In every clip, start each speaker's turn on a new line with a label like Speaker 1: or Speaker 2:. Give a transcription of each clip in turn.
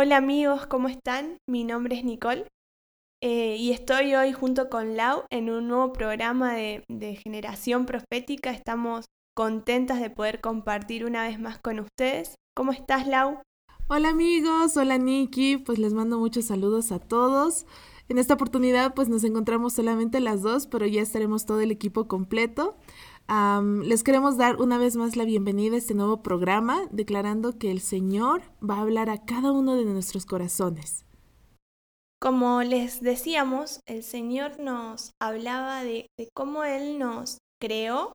Speaker 1: Hola amigos, ¿cómo están? Mi nombre es Nicole eh, y estoy hoy junto con Lau en un nuevo programa de, de Generación Profética. Estamos contentas de poder compartir una vez más con ustedes. ¿Cómo estás, Lau?
Speaker 2: Hola amigos, hola Nikki, pues les mando muchos saludos a todos. En esta oportunidad pues nos encontramos solamente las dos, pero ya estaremos todo el equipo completo. Les queremos dar una vez más la bienvenida a este nuevo programa, declarando que el Señor va a hablar a cada uno de nuestros corazones.
Speaker 1: Como les decíamos, el Señor nos hablaba de, de cómo Él nos creó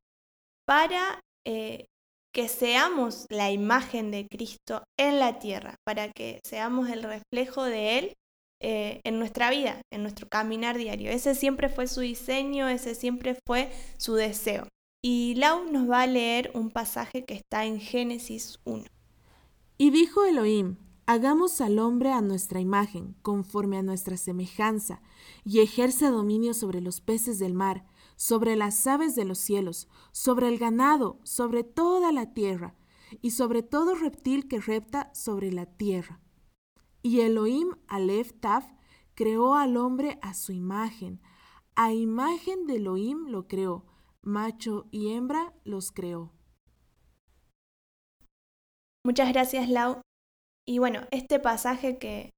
Speaker 1: para eh, que seamos la imagen de Cristo en la tierra, para que seamos el reflejo de Él eh, en nuestra vida, en nuestro caminar diario. Ese siempre fue su diseño, ese siempre fue su deseo. Y Lau nos va a leer un pasaje que está en Génesis 1.
Speaker 2: Y dijo Elohim, hagamos al hombre a nuestra imagen, conforme a nuestra semejanza, y ejerza dominio sobre los peces del mar, sobre las aves de los cielos, sobre el ganado, sobre toda la tierra, y sobre todo reptil que repta sobre la tierra. Y Elohim Aleph Taf creó al hombre a su imagen, a imagen de Elohim lo creó, macho y hembra los creó.
Speaker 1: Muchas gracias, Lau. Y bueno, este pasaje que,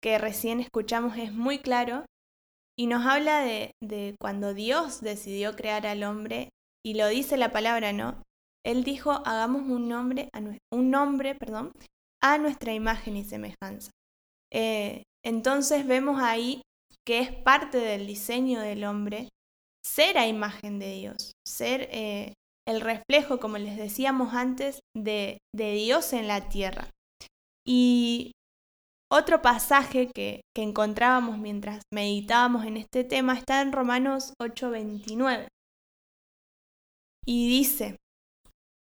Speaker 1: que recién escuchamos es muy claro y nos habla de, de cuando Dios decidió crear al hombre, y lo dice la palabra, ¿no? Él dijo, hagamos un nombre, a un nombre, perdón, a nuestra imagen y semejanza. Eh, entonces vemos ahí que es parte del diseño del hombre ser a imagen de Dios, ser eh, el reflejo, como les decíamos antes, de, de Dios en la tierra. Y otro pasaje que, que encontrábamos mientras meditábamos en este tema está en Romanos 8:29. Y dice,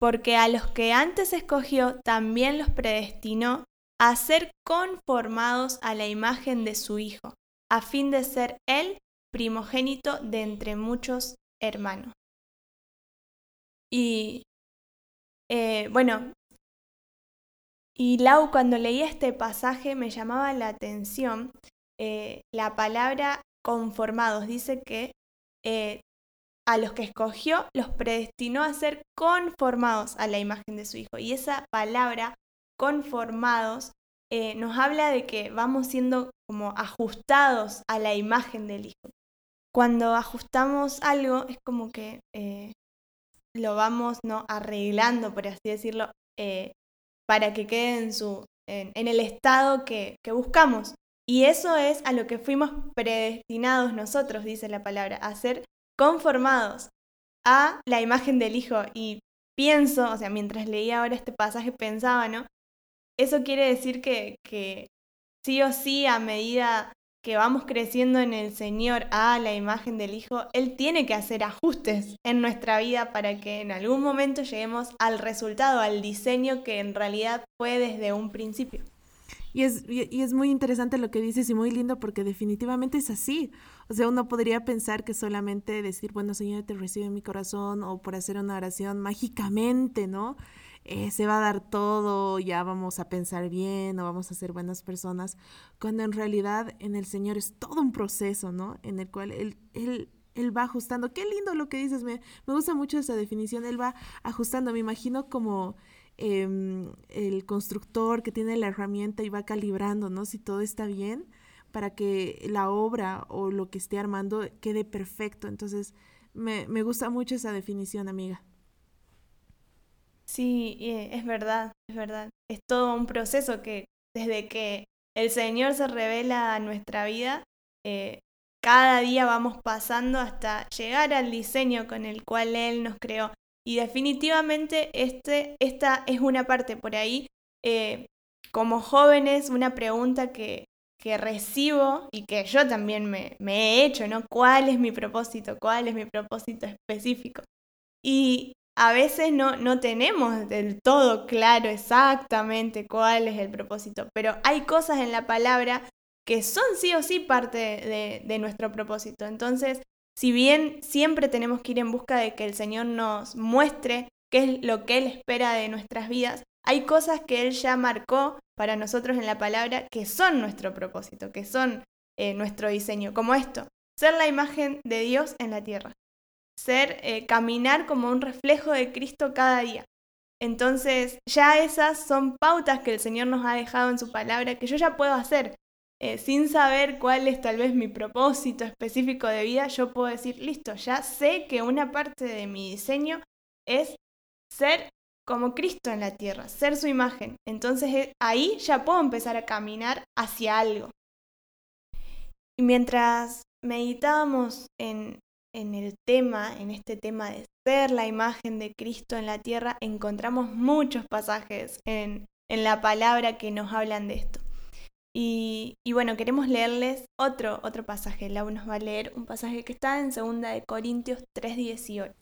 Speaker 1: porque a los que antes escogió también los predestinó a ser conformados a la imagen de su Hijo, a fin de ser Él primogénito de entre muchos hermanos. Y eh, bueno, y Lau, cuando leí este pasaje me llamaba la atención eh, la palabra conformados. Dice que eh, a los que escogió los predestinó a ser conformados a la imagen de su Hijo. Y esa palabra conformados nos habla de que vamos siendo como ajustados a la imagen del Hijo. Cuando ajustamos algo es como que eh, lo vamos ¿no? arreglando, por así decirlo, eh, para que quede en, su, en, en el estado que, que buscamos. Y eso es a lo que fuimos predestinados nosotros, dice la palabra, a ser conformados a la imagen del Hijo. Y pienso, o sea, mientras leía ahora este pasaje pensaba, ¿no? Eso quiere decir que, que sí o sí, a medida que vamos creciendo en el Señor a la imagen del Hijo, Él tiene que hacer ajustes en nuestra vida para que en algún momento lleguemos al resultado, al diseño que en realidad fue desde un principio.
Speaker 2: Y es, y, es muy interesante lo que dices y muy lindo porque definitivamente es así. O sea, uno podría pensar que solamente decir, bueno, Señor, te recibe en mi corazón o por hacer una oración mágicamente, ¿no? Eh, se va a dar todo, ya vamos a pensar bien o vamos a ser buenas personas, cuando en realidad en el Señor es todo un proceso, ¿no? En el cual Él, él, él va ajustando. Qué lindo lo que dices, me, me gusta mucho esa definición, Él va ajustando, me imagino como eh, el constructor que tiene la herramienta y va calibrando, ¿no? Si todo está bien, para que la obra o lo que esté armando quede perfecto. Entonces, me, me gusta mucho esa definición, amiga.
Speaker 1: Sí, eh, es verdad, es verdad. Es todo un proceso que desde que el Señor se revela a nuestra vida, eh, cada día vamos pasando hasta llegar al diseño con el cual Él nos creó. Y definitivamente este, esta es una parte por ahí. Eh, como jóvenes, una pregunta que, que, recibo y que yo también me, me he hecho, ¿no? ¿Cuál es mi propósito? ¿Cuál es mi propósito específico? Y a veces no, no tenemos del todo claro exactamente cuál es el propósito, pero hay cosas en la palabra que son sí o sí parte de, nuestro propósito. Entonces, si bien siempre tenemos que ir en busca de que el Señor nos muestre qué es lo que Él espera de nuestras vidas, hay cosas que Él ya marcó para nosotros en la palabra que son nuestro propósito, que son eh, nuestro diseño, como esto, ser la imagen de Dios en la tierra ser, eh, caminar como un reflejo de Cristo cada día. Entonces, ya esas son pautas que el Señor nos ha dejado en su palabra que yo ya puedo hacer. Eh, sin saber cuál es tal vez mi propósito específico de vida, yo puedo decir, listo, ya sé que una parte de mi diseño es ser como Cristo en la tierra, ser su imagen. Entonces eh, ahí ya puedo empezar a caminar hacia algo. Y mientras meditábamos en, en el tema, en este tema de ser la imagen de Cristo en la tierra, encontramos muchos pasajes en, en la palabra que nos hablan de esto. Y, y, bueno, queremos leerles otro, otro pasaje. Lau nos va a leer un pasaje que está en 2 de Corintios 3:18.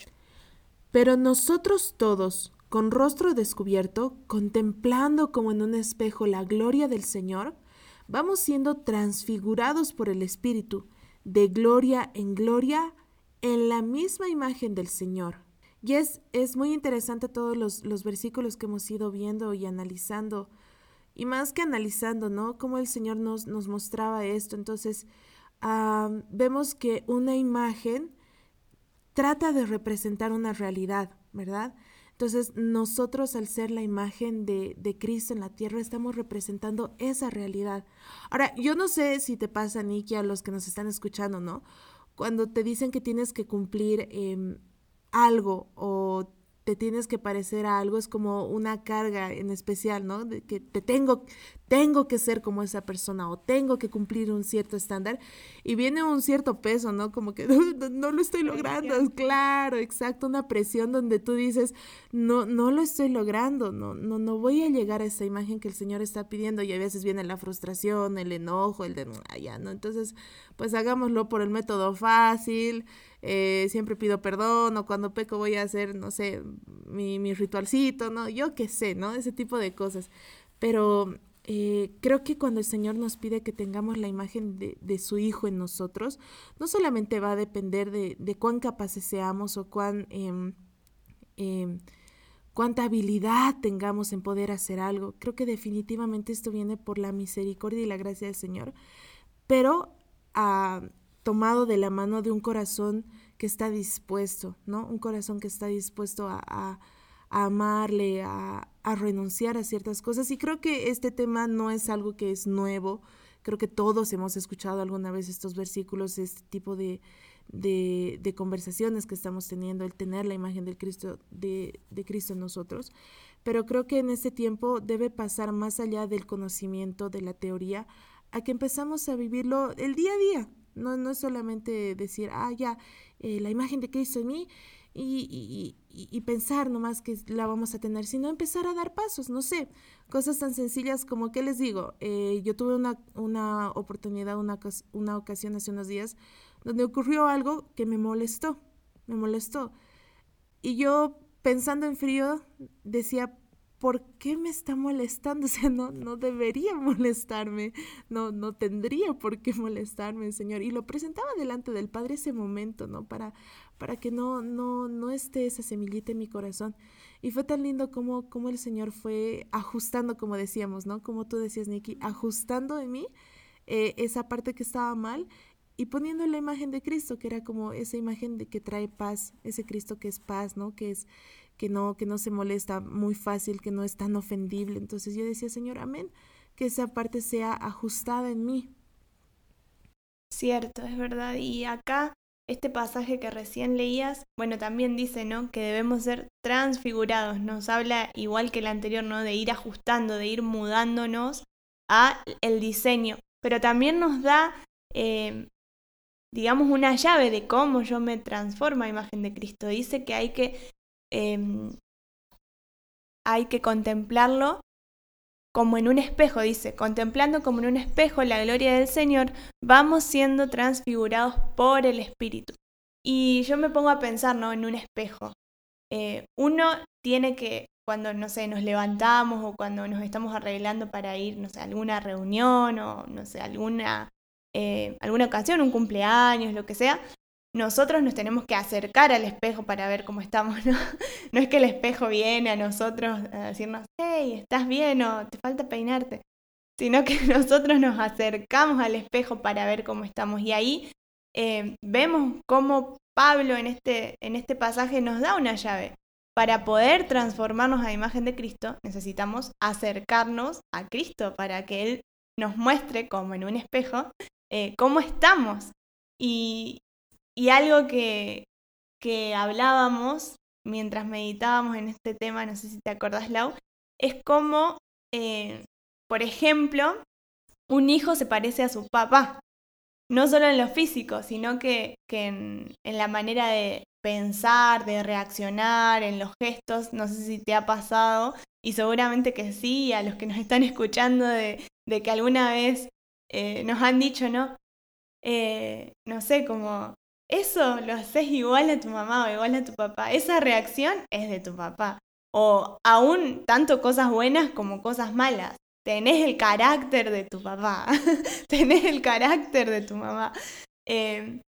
Speaker 2: Pero nosotros todos, con rostro descubierto, contemplando como en un espejo la gloria del Señor, vamos siendo transfigurados por el Espíritu, de gloria en gloria, en la misma imagen del Señor. Y es, muy interesante todos los, los, versículos que hemos ido viendo y analizando. Y más que analizando, ¿no? Cómo el Señor nos, nos mostraba esto. Entonces, vemos que una imagen trata de representar una realidad, ¿verdad? Entonces, nosotros al ser la imagen de, de, Cristo en la tierra, estamos representando esa realidad. Ahora, yo no sé si te pasa, Nicky, a los que nos están escuchando, ¿no? Cuando te dicen que tienes que cumplir eh, algo o te tienes que parecer a algo, es como una carga en especial, ¿no? De que te tengo, tengo que ser como esa persona o tengo que cumplir un cierto estándar y viene un cierto peso, ¿no? Como que no, lo estoy logrando, claro, exacto, una presión donde tú dices, no, no lo estoy logrando, no, no, no voy a llegar a esa imagen que el Señor está pidiendo y a veces viene la frustración, el enojo, el de, allá, ¿no? Entonces, pues hagámoslo por el método fácil, eh, siempre pido perdón o cuando peco voy a hacer, no sé, mi, mi ritualcito, ¿no? Yo qué sé, ¿no? Ese tipo de cosas. Pero eh, creo que cuando el Señor nos pide que tengamos la imagen de, de, su Hijo en nosotros, no solamente va a depender de, de cuán capaces seamos o cuán, eh, eh, cuánta habilidad tengamos en poder hacer algo. Creo que definitivamente esto viene por la misericordia y la gracia del Señor, pero a tomado de la mano de un corazón que está dispuesto, ¿no? Un corazón que está dispuesto a, amarle, a, renunciar a ciertas cosas. Y creo que este tema no es algo que es nuevo. Creo que todos hemos escuchado alguna vez estos versículos, este tipo de, conversaciones que estamos teniendo, el tener la imagen del Cristo, de Cristo en nosotros. Pero creo que en este tiempo debe pasar más allá del conocimiento, de la teoría, a que empezamos a vivirlo el día a día, no, no es solamente decir, ah, ya, eh, la imagen de Cristo en mí y, y, y, pensar nomás que la vamos a tener, sino empezar a dar pasos, no sé, cosas tan sencillas como, ¿qué les digo? Eh, yo tuve una, una oportunidad, una, una ocasión hace unos días, donde ocurrió algo que me molestó, me molestó. Y yo pensando en frío decía, ¿por qué me está molestando? O sea, no, no debería molestarme, no, no tendría por qué molestarme, Señor. Y lo presentaba delante del Padre ese momento, ¿no? Para, para que no, no, no esté esa semillita en mi corazón. Y fue tan lindo como, como el Señor fue ajustando, como decíamos, ¿no? Como tú decías, Nikki, ajustando en mí eh, esa parte que estaba mal y poniendo la imagen de Cristo, que era como esa imagen de que trae paz, ese Cristo que es paz, ¿no? Que es que no, que no se molesta muy fácil, que no es tan ofendible. Entonces yo decía, Señor, amén, que esa parte sea ajustada en mí.
Speaker 1: Cierto, es verdad. Y acá, este pasaje que recién leías, bueno, también dice, ¿no? Que debemos ser transfigurados. Nos habla, igual que el anterior, ¿no? De ir ajustando, de ir mudándonos a el diseño. Pero también nos da, eh, digamos, una llave de cómo yo me transformo a imagen de Cristo. Dice que hay que, em, hay que contemplarlo como en un espejo, dice, contemplando como en un espejo la gloria del Señor, vamos siendo transfigurados por el Espíritu. Y yo me pongo a pensar, ¿no? En un espejo. Eh, uno tiene que, cuando, no sé, nos levantamos o cuando nos estamos arreglando para ir, no sé, a alguna reunión o, no sé, alguna, eh, alguna ocasión, un cumpleaños, lo que sea, nosotros nos tenemos que acercar al espejo para ver cómo estamos, ¿no? No es que el espejo viene a nosotros a decirnos, hey, ¿estás bien o te falta peinarte? Sino que nosotros nos acercamos al espejo para ver cómo estamos. Y ahí eh, vemos cómo Pablo en este, en este pasaje nos da una llave. Para poder transformarnos a imagen de Cristo, necesitamos acercarnos a Cristo para que Él nos muestre, como en un espejo, eh, cómo estamos. Y, y algo que, que hablábamos mientras meditábamos en este tema, no sé si te acordás, Lau, es como, eh, por ejemplo, un hijo se parece a su papá. No solo en lo físico, sino que, que en, la manera de pensar, de reaccionar, en los gestos. No sé si te ha pasado, y seguramente que sí, a los que nos están escuchando, de, de que alguna vez eh, nos han dicho, ¿no? Eh, no sé, como eso lo haces igual a tu mamá o igual a tu papá. Esa reacción es de tu papá. O aún tanto cosas buenas como cosas malas. Tenés el carácter de tu papá. Tenés el carácter de tu mamá. Em,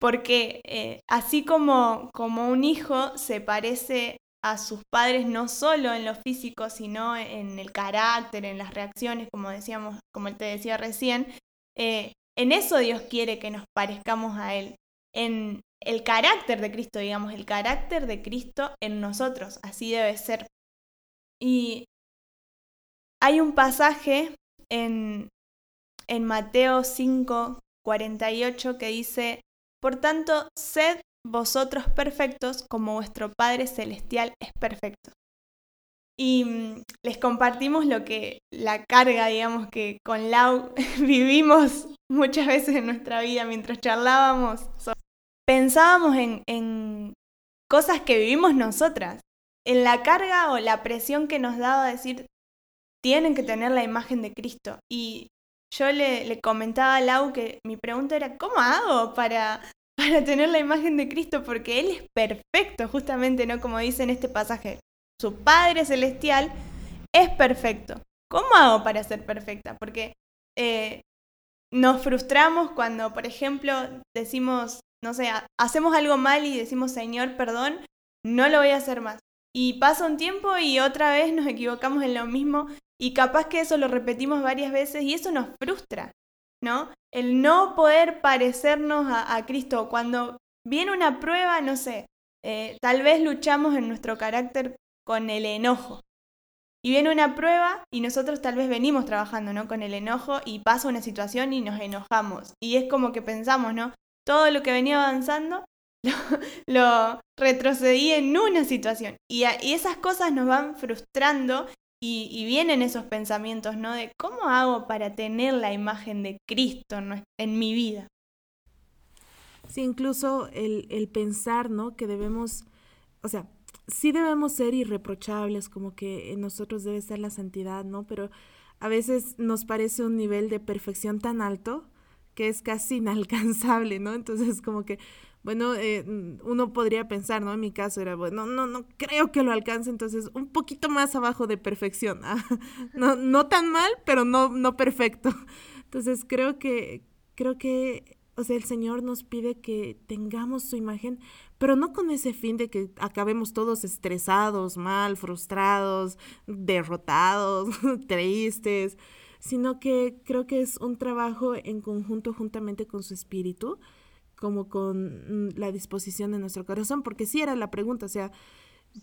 Speaker 1: porque eh, así como, como un hijo se parece a sus padres no solo en lo físico, sino en el carácter, en las reacciones, como decíamos, como te decía recién, eh, en eso Dios quiere que nos parezcamos a Él en el carácter de Cristo, digamos, el carácter de Cristo en nosotros, así debe ser. Y hay un pasaje en, en Mateo 5, 48 que dice, por tanto, sed vosotros perfectos como vuestro Padre Celestial es perfecto. Y mm, les compartimos lo que la carga, digamos, que con Lau vivimos muchas veces en nuestra vida mientras charlábamos pensábamos en, cosas que vivimos nosotras, en la carga o la presión que nos daba decir, tienen que tener la imagen de Cristo. Y yo le, comentaba a Lau que mi pregunta era, ¿cómo hago para, para tener la imagen de Cristo? Porque Él es perfecto, justamente, ¿no? Como dice en este pasaje, su Padre Celestial es perfecto. ¿Cómo hago para ser perfecta? Porque eh, nos frustramos cuando, por ejemplo, decimos, no sé, hacemos algo mal y decimos, Señor, perdón, no lo voy a hacer más. Y pasa un tiempo y otra vez nos equivocamos en lo mismo y capaz que eso lo repetimos varias veces y eso nos frustra, ¿no? El no poder parecernos a, Cristo. Cuando viene una prueba, no sé, eh, tal vez luchamos en nuestro carácter con el enojo. Y viene una prueba y nosotros tal vez venimos trabajando, ¿no? Con el enojo y pasa una situación y nos enojamos. Y es como que pensamos, ¿no? todo lo que venía avanzando lo, retrocedí en una situación. Y, esas cosas nos van frustrando y, vienen esos pensamientos, ¿no? De cómo hago para tener la imagen de Cristo en, mi vida.
Speaker 2: Sí, incluso el, el pensar, ¿no? Que debemos, o sea, sí debemos ser irreprochables, como que en nosotros debe ser la santidad, ¿no? Pero a veces nos parece un nivel de perfección tan alto que es casi inalcanzable, ¿no? Entonces, como que, bueno, eh, uno podría pensar, ¿no? En mi caso era, bueno, no, no creo que lo alcance, entonces un poquito más abajo de perfección. ¿ah? No, no tan mal, pero no, no perfecto. Entonces, creo que, creo que, o sea, el Señor nos pide que tengamos su imagen, pero no con ese fin de que acabemos todos estresados, mal, frustrados, derrotados, tristes sino que creo que es un trabajo en conjunto juntamente con su espíritu, como con mm, la disposición de nuestro corazón, porque sí era la pregunta, o sea,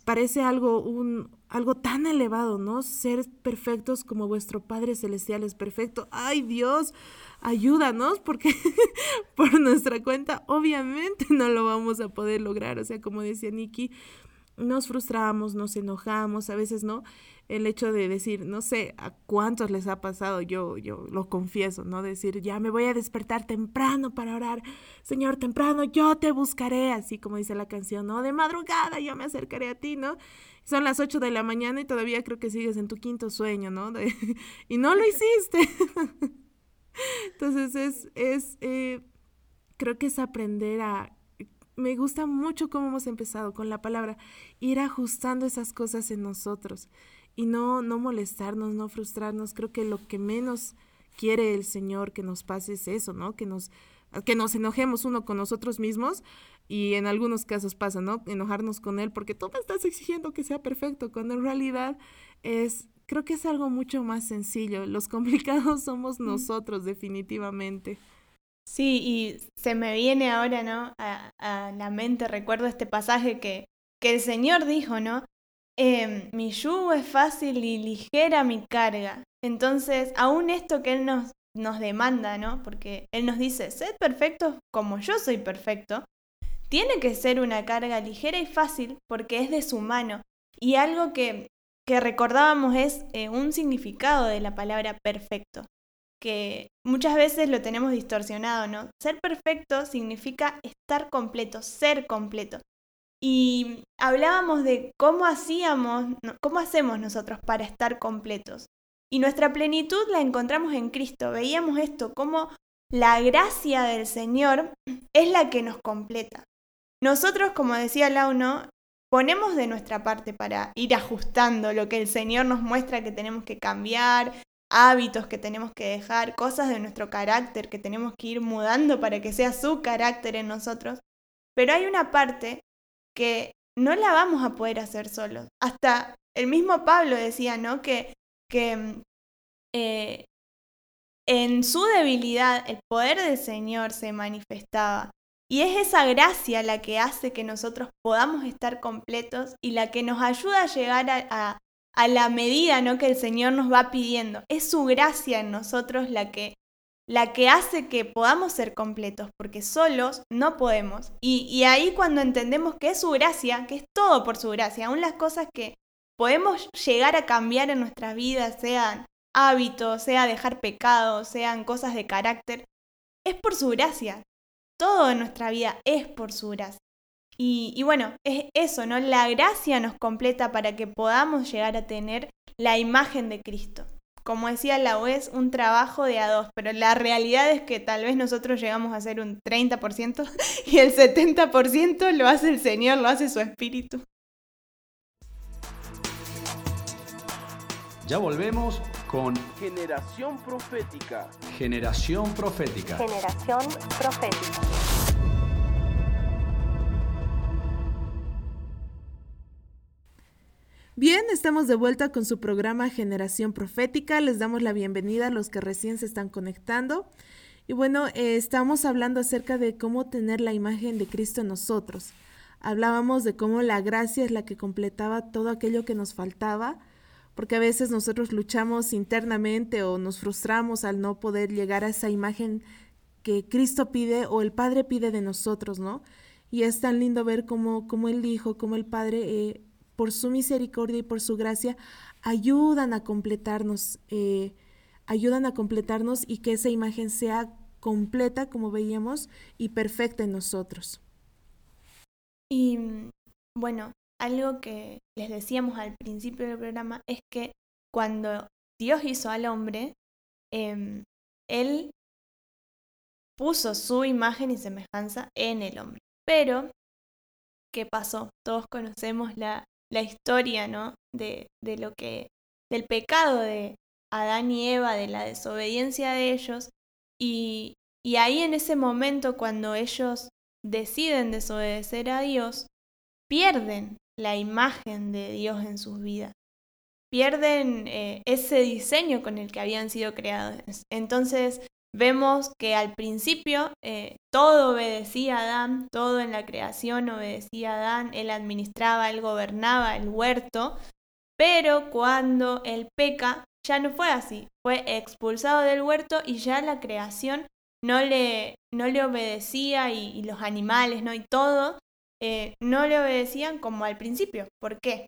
Speaker 2: parece algo, un, algo tan elevado, ¿no? Ser perfectos como vuestro Padre Celestial es perfecto. Ay Dios, ayúdanos porque por nuestra cuenta obviamente no lo vamos a poder lograr. O sea, como decía Nikki, nos frustramos, nos enojamos, a veces no. El hecho de decir, no sé a cuántos les ha pasado, yo, yo lo confieso, ¿no? Decir, ya me voy a despertar temprano para orar, Señor, temprano yo te buscaré, así como dice la canción, ¿no? De madrugada yo me acercaré a ti, ¿no? Son las 8 de la mañana y todavía creo que sigues en tu quinto sueño, ¿no? y no lo hiciste. Entonces es, es eh, creo que es aprender a me gusta mucho cómo hemos empezado con la palabra, ir ajustando esas cosas en nosotros y no, no molestarnos, no frustrarnos. Creo que lo que menos quiere el Señor que nos pase es eso, ¿no? Que nos, que nos enojemos uno con nosotros mismos y en algunos casos pasa, ¿no? Enojarnos con Él porque tú me estás exigiendo que sea perfecto, cuando en realidad es, creo que es algo mucho más sencillo. Los complicados somos nosotros, definitivamente.
Speaker 1: Sí, y se me viene ahora, ¿no? A, la mente, recuerdo este pasaje que, que el Señor dijo, ¿no? Em, mi yugo es fácil y ligera mi carga. Entonces, aún esto que Él nos, nos demanda, ¿no? Porque Él nos dice, sed perfectos como yo soy perfecto, tiene que ser una carga ligera y fácil porque es de su mano. Y algo que, que recordábamos es eh, un significado de la palabra perfecto que muchas veces lo tenemos distorsionado, ¿no? Ser perfecto significa estar completo, ser completo. Y hablábamos de cómo hacíamos, cómo hacemos nosotros para estar completos. Y nuestra plenitud la encontramos en Cristo. Veíamos esto, cómo la gracia del Señor es la que nos completa. Nosotros, como decía Launo, ponemos de nuestra parte para ir ajustando lo que el Señor nos muestra que tenemos que cambiar, hábitos que tenemos que dejar, cosas de nuestro carácter que tenemos que ir mudando para que sea su carácter en nosotros. Pero hay una parte que no la vamos a poder hacer solos. Hasta el mismo Pablo decía, ¿no? Que, que eh, en su debilidad el poder del Señor se manifestaba. Y es esa gracia la que hace que nosotros podamos estar completos y la que nos ayuda a llegar a la medida ¿no? que el Señor nos va pidiendo. Es su gracia en nosotros la que, la que hace que podamos ser completos, porque solos no podemos. Y, y ahí cuando entendemos que es su gracia, que es todo por su gracia, aún las cosas que podemos llegar a cambiar en nuestras vidas, sean hábitos, sea dejar pecados, sean cosas de carácter, es por su gracia. Todo en nuestra vida es por su gracia. Y, bueno, es eso, ¿no? La gracia nos completa para que podamos llegar a tener la imagen de Cristo. Como decía la es un trabajo de a dos, pero la realidad es que tal vez nosotros llegamos a hacer un 30% y el 70% lo hace el Señor, lo hace su Espíritu.
Speaker 3: Ya volvemos con
Speaker 4: Generación Profética.
Speaker 3: Generación Profética.
Speaker 5: Generación Profética.
Speaker 2: Bien, estamos de vuelta con su programa Generación Profética. Les damos la bienvenida a los que recién se están conectando. Y bueno, eh, estamos hablando acerca de cómo tener la imagen de Cristo en nosotros. Hablábamos de cómo la gracia es la que completaba todo aquello que nos faltaba, porque a veces nosotros luchamos internamente o nos frustramos al no poder llegar a esa imagen que Cristo pide o el Padre pide de nosotros, ¿no? Y es tan lindo ver cómo, cómo Él dijo, cómo el Padre eh, por su misericordia y por su gracia, ayudan a completarnos, eh, ayudan a completarnos y que esa imagen sea completa, como veíamos, y perfecta en nosotros.
Speaker 1: Y bueno, algo que les decíamos al principio del programa es que cuando Dios hizo al hombre, em, Él puso su imagen y semejanza en el hombre. Pero, ¿qué pasó? Todos conocemos la la historia, ¿no? De, de lo que, del pecado de Adán y Eva, de la desobediencia de ellos. Y, y ahí en ese momento, cuando ellos deciden desobedecer a Dios, pierden la imagen de Dios en sus vidas. Pierden eh, ese diseño con el que habían sido creados. Entonces vemos que al principio eh, todo obedecía a Adán, todo en la creación obedecía a Adán, él administraba, él gobernaba el huerto, pero cuando él peca, ya no fue así, fue expulsado del huerto y ya la creación no le, no le obedecía y, los animales, ¿no? Y todo, eh, no le obedecían como al principio. ¿Por qué?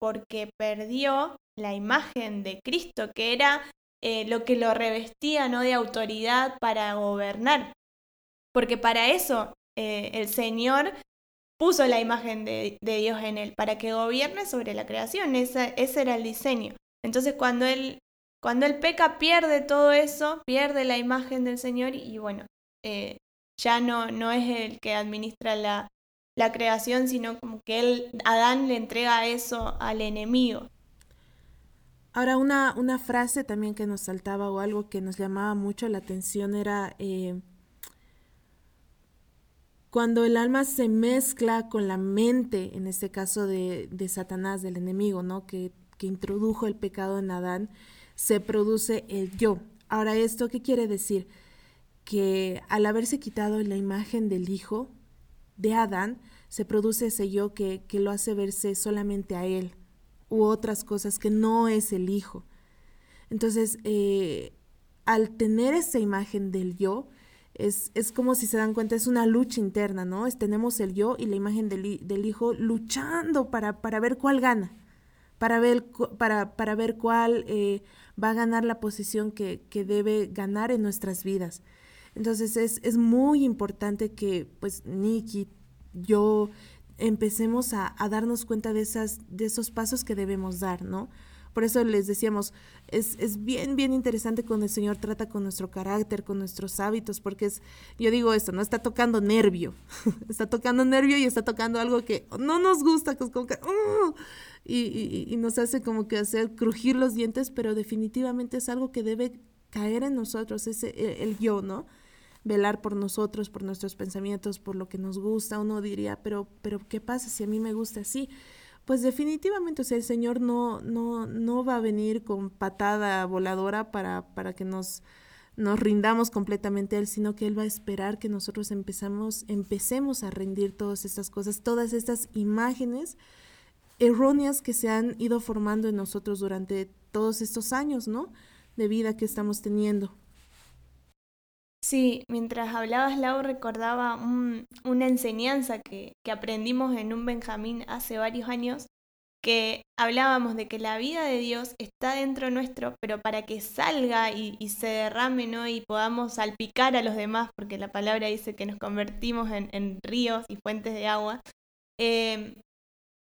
Speaker 1: Porque perdió la imagen de Cristo, que era eh, lo que lo revestía, ¿no? De autoridad para gobernar. Porque para eso eh, el Señor puso la imagen de, Dios en él, para que gobierne sobre la creación. ese era el diseño. Entonces cuando él cuando él peca pierde todo eso, pierde la imagen del Señor y bueno, eh, ya no, no es el que administra la, la creación, sino como que él, Adán le entrega eso al enemigo.
Speaker 2: Ahora, una, una frase también que nos saltaba o algo que nos llamaba mucho la atención era eh, cuando el alma se mezcla con la mente, en este caso de, de Satanás, del enemigo, ¿no? Que, que introdujo el pecado en Adán se produce el yo. Ahora, ¿esto qué quiere decir? Que al haberse quitado la imagen del hijo de Adán, se produce ese yo que, lo hace verse solamente a él u otras cosas que no es el hijo. Entonces, eh, al tener esa imagen del yo, es, es, como si se dan cuenta, es una lucha interna, ¿no? Es, tenemos el yo y la imagen del, del hijo luchando para, para, ver cuál gana, para ver, para, para ver cuál eh, va a ganar la posición que, debe ganar en nuestras vidas. Entonces es, muy importante que pues Nikki, yo empecemos a, darnos cuenta de, esas, de esos pasos que debemos dar, ¿no? Por eso les decíamos, es, es, bien, bien interesante cuando el Señor trata con nuestro carácter, con nuestros hábitos, porque es, yo digo esto, no está tocando nervio, está tocando nervio y está tocando algo que no nos gusta, que es como que, ¡uh! y, nos hace como que hacer crujir los dientes, pero definitivamente es algo que debe caer en nosotros, ese, el yo, ¿no? Velar por nosotros, por nuestros pensamientos, por lo que nos gusta. Uno diría, pero, pero ¿qué pasa si a mí me gusta así? Pues definitivamente, o sea, el Señor no, no, no va a venir con patada voladora para, para que nos, nos rindamos completamente a Él, sino que Él va a esperar que nosotros empezamos, empecemos a rendir todas estas cosas, todas estas imágenes erróneas que se han ido formando en nosotros durante todos estos años, ¿no? De vida que estamos teniendo.
Speaker 1: Sí, mientras hablabas, Lau, recordaba una enseñanza que, aprendimos en un Benjamín hace varios años, que hablábamos de que la vida de Dios está dentro nuestro, pero para que salga y, se derrame. Y podamos salpicar a los demás, porque la palabra dice que nos convertimos en, ríos y fuentes de agua, eh,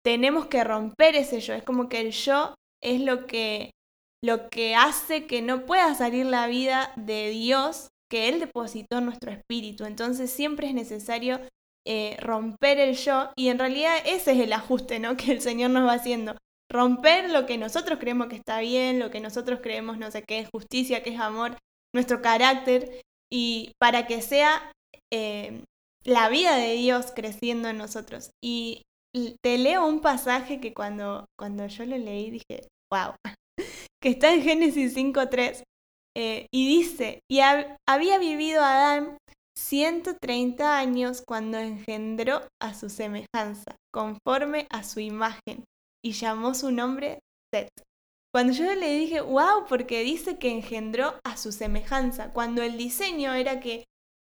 Speaker 1: tenemos que romper ese yo. Es como que el yo es lo que, lo que hace que no pueda salir la vida de Dios que Él depositó en nuestro espíritu. Entonces siempre es necesario eh, romper el yo y en realidad ese es el ajuste ¿no? que el Señor nos va haciendo. Romper lo que nosotros creemos que está bien, lo que nosotros creemos, no sé, qué es justicia, que es amor, nuestro carácter, y para que sea eh, la vida de Dios creciendo en nosotros. Y te leo un pasaje que cuando, cuando yo lo leí dije, wow, que está en Génesis 5.3 eh, y dice, y había vivido Adán 130 años cuando engendró a su semejanza, conforme a su imagen, y llamó su nombre Set. Cuando yo le dije, wow, porque dice que engendró a su semejanza, cuando el diseño era que,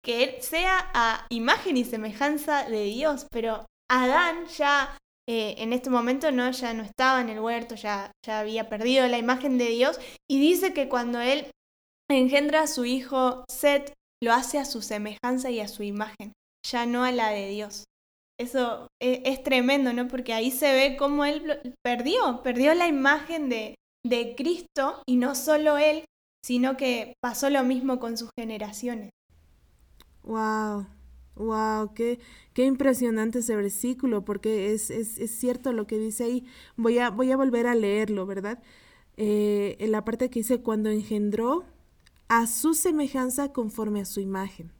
Speaker 1: que él sea a imagen y semejanza de Dios, pero Adán ya eh, en este momento no, ya no estaba en el huerto, ya, ya había perdido la imagen de Dios y dice que cuando él engendra a su hijo Set, lo hace a su semejanza y a su imagen, ya no a la de Dios. Eso es, es tremendo, ¿no? Porque ahí se ve cómo él perdió, perdió la imagen de, Cristo y no solo él, sino que pasó lo mismo con sus generaciones.
Speaker 2: Wow, Wow, qué, impresionante ese versículo, porque es, cierto lo que dice ahí. Voy a, voy a volver a leerlo, ¿verdad? Eh, en la parte que dice, cuando engendró a su semejanza conforme a su imagen.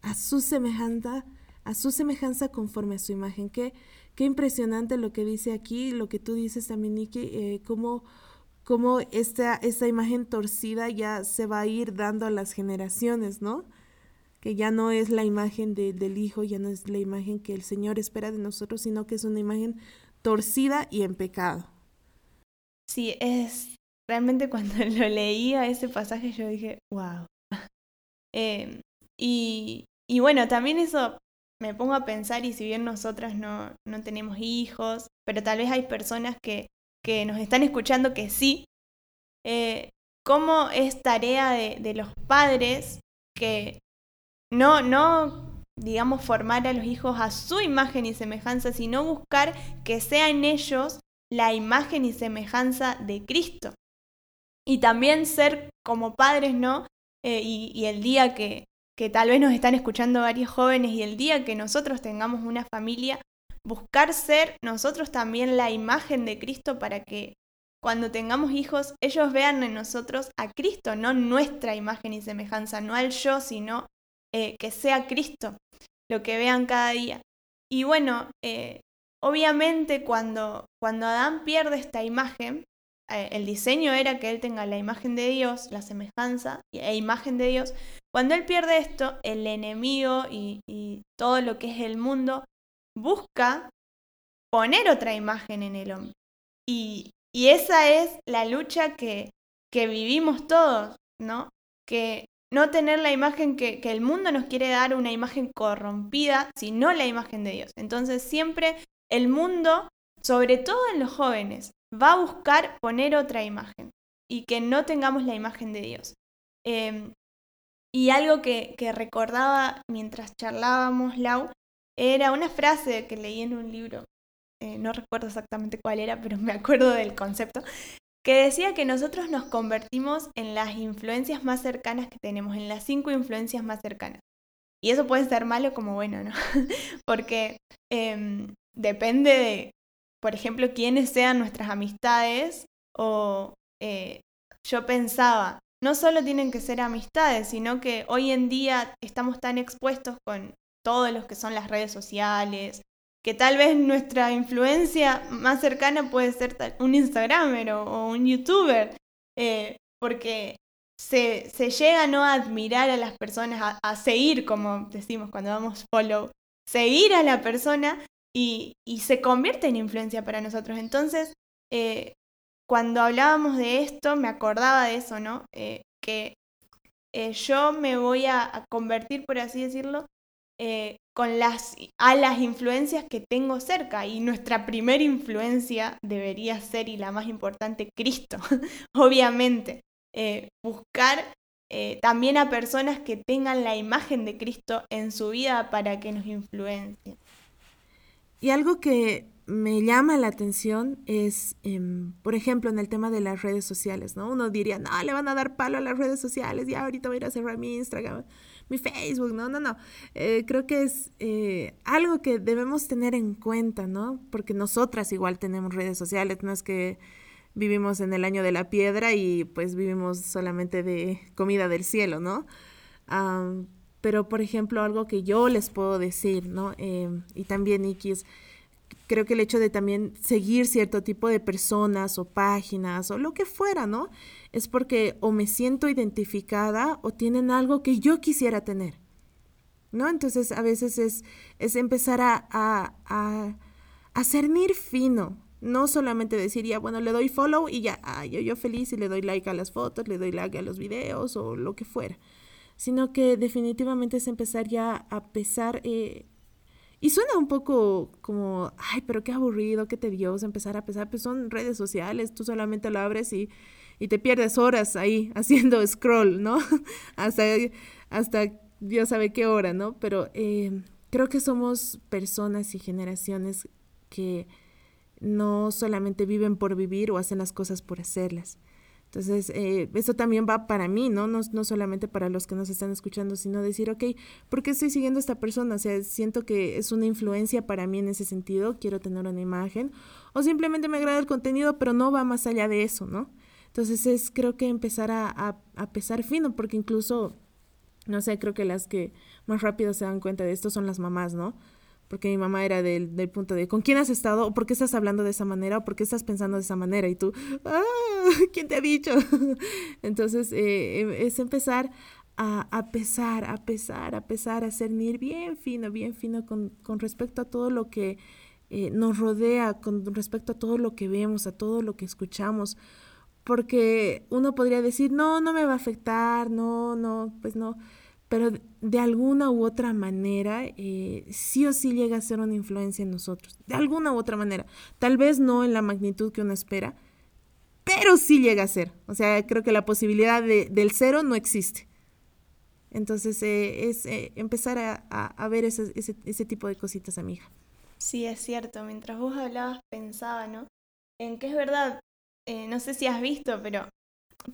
Speaker 2: A su semejanza, a su semejanza conforme a su imagen. Qué, qué impresionante lo que dice aquí, lo que tú dices también, Niki, eh, cómo, cómo esta, esta imagen torcida ya se va a ir dando a las generaciones, ¿no? Que ya no es la imagen del Hijo, ya no es la imagen que el Señor espera de nosotros, sino que es una imagen torcida y en pecado.
Speaker 1: Sí, es realmente cuando lo leía ese pasaje yo dije, wow. Em, y, bueno, también eso me pongo a pensar y si bien nosotras no, no tenemos hijos, pero tal vez hay personas que, que nos están escuchando que sí, eh, cómo es tarea de, de, los padres que no, no, digamos, formar a los hijos a su imagen y semejanza, sino buscar que sea en ellos la imagen y semejanza de Cristo. Y también ser como padres, ¿no? Eh, y, el día que, que tal vez nos están escuchando varios jóvenes y el día que nosotros tengamos una familia, buscar ser nosotros también la imagen de Cristo para que cuando tengamos hijos ellos vean en nosotros a Cristo, no nuestra imagen y semejanza, no al yo, sino eh, que sea Cristo lo que vean cada día. Y bueno, eh, Obviamente cuando, cuando Adán pierde esta imagen, eh, el diseño era que él tenga la imagen de Dios, la semejanza e imagen de Dios. Cuando él pierde esto, el enemigo y, todo lo que es el mundo busca poner otra imagen en el hombre. Y, esa es la lucha que, que, vivimos todos, ¿no? Que no tener la imagen que, que, el mundo nos quiere dar, una imagen corrompida, sino la imagen de Dios. Entonces siempre el mundo, sobre todo en los jóvenes, va a buscar poner otra imagen y que no tengamos la imagen de Dios. Em, y algo que, recordaba mientras charlábamos, Lau, era una frase que leí en un libro, eh, no recuerdo exactamente cuál era, pero me acuerdo del concepto, que decía que nosotros nos convertimos en las influencias más cercanas que tenemos, en las cinco influencias más cercanas. Y eso puede ser malo como bueno, ¿no? Porque em, depende de, por ejemplo, quiénes sean nuestras amistades o eh, yo pensaba, no solo tienen que ser amistades, sino que hoy en día estamos tan expuestos con todos los que son las redes sociales, que tal vez nuestra influencia más cercana puede ser un Instagramer o, un YouTuber, eh, porque se, se, llega ¿no? a admirar a las personas, a, a, seguir, como decimos cuando damos follow, seguir a la persona y, se convierte en influencia para nosotros. Entonces, eh, cuando hablábamos de esto, me acordaba de eso, ¿no? Eh, que eh, yo me voy a, convertir, por así decirlo, con las, a las influencias que tengo cerca. Y nuestra primera influencia debería ser, y la más importante, Cristo, obviamente. buscar también a personas que tengan la imagen de Cristo en su vida para que nos influencien.
Speaker 2: Y algo que me llama la atención es, em, por ejemplo, en el tema de las redes sociales, ¿no? Uno diría, no, le van a dar palo a las redes sociales, ya ahorita voy a ir a cerrar mi Instagram, mi Facebook, no, no, no. Eh, creo que es eh, algo que debemos tener en cuenta, ¿no? Porque nosotras igual tenemos redes sociales, no es que vivimos en el año de la piedra y pues vivimos solamente de comida del cielo, ¿no? Pero, por ejemplo, algo que yo les puedo decir, ¿no? Em, y también, Ikis, creo que el hecho de también seguir cierto tipo de personas o páginas o lo que fuera, ¿no? Es porque o me siento identificada o tienen algo que yo quisiera tener, ¿no? Entonces, a veces es, es empezar a, a, a, a cernir fino, no solamente decir, ya, bueno, le doy follow y ya, yo, yo feliz y le doy like a las fotos, le doy like a los videos o lo que fuera sino que definitivamente es empezar ya a pesar, eh, y suena un poco como, ay, pero qué aburrido, qué tedioso empezar a pesar, pues son redes sociales, tú solamente lo abres y, y te pierdes horas ahí haciendo scroll, ¿no? hasta, hasta Dios sabe qué hora, ¿no? Pero eh, creo que somos personas y generaciones que no solamente viven por vivir o hacen las cosas por hacerlas, entonces, eh, eso también va para mí, ¿no? ¿no? No solamente para los que nos están escuchando, sino decir, ok, ¿por qué estoy siguiendo a esta persona? O sea, siento que es una influencia para mí en ese sentido, quiero tener una imagen, o simplemente me agrada el contenido, pero no va más allá de eso, ¿no? Entonces, es creo que empezar a, a, a pesar fino, porque incluso, no sé, creo que las que más rápido se dan cuenta de esto son las mamás, ¿no? Porque mi mamá era del, del, punto de, ¿con quién has estado? ¿O por qué estás hablando de esa manera? ¿O por qué estás pensando de esa manera? Y tú, ¡ah! ¿Quién te ha dicho? Entonces, eh, em, es empezar a, a, pesar, a pesar, a pesar, a cernir bien fino, bien fino con, con respecto a todo lo que eh, nos rodea, con respecto a todo lo que vemos, a todo lo que escuchamos. Porque uno podría decir, no, no me va a afectar, no, no, pues no pero de alguna u otra manera eh, sí o sí llega a ser una influencia en nosotros, de alguna u otra manera. Tal vez no en la magnitud que uno espera, pero sí llega a ser. O sea, creo que la posibilidad de, del cero no existe. Entonces eh, es eh, empezar a, a, ver ese, ese, ese, tipo de cositas, amiga.
Speaker 1: Sí, es cierto. Mientras vos hablabas, pensaba, ¿no? En que es verdad, no sé si has visto, pero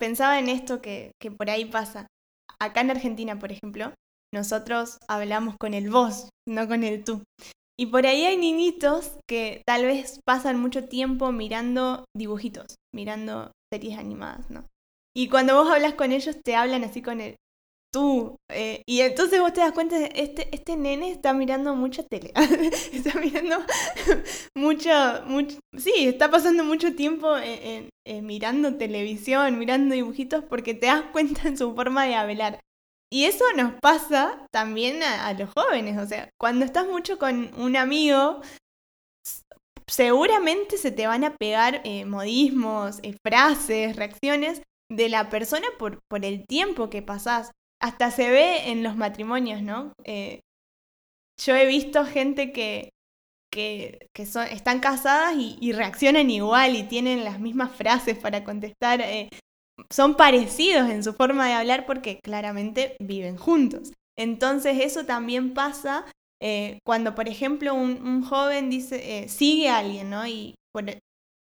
Speaker 1: pensaba en esto que, que por ahí pasa acá en Argentina, por ejemplo, nosotros hablamos con el vos, no con el tú. Y por ahí hay niñitos que tal vez pasan mucho tiempo mirando dibujitos, mirando series animadas, ¿no? Y cuando vos hablas con ellos te hablan así con el tú. Eh, y entonces vos te das cuenta, este, este nene está mirando mucha tele. está mirando mucho, mucho, sí, está pasando mucho tiempo mirando televisión, mirando dibujitos, porque te das cuenta en su forma de hablar. Y eso nos pasa también a, los jóvenes, o sea, cuando estás mucho con un amigo, seguramente se te van a pegar eh, modismos, eh, frases, reacciones de la persona por, por el tiempo que pasás hasta se ve en los matrimonios, ¿no? Eh, yo he visto gente que, que, son, están casadas y, reaccionan igual y tienen las mismas frases para contestar. Eh, son parecidos en su forma de hablar porque claramente viven juntos. Entonces eso también pasa eh, cuando, por ejemplo, un, joven dice, sigue a alguien, ¿no? Y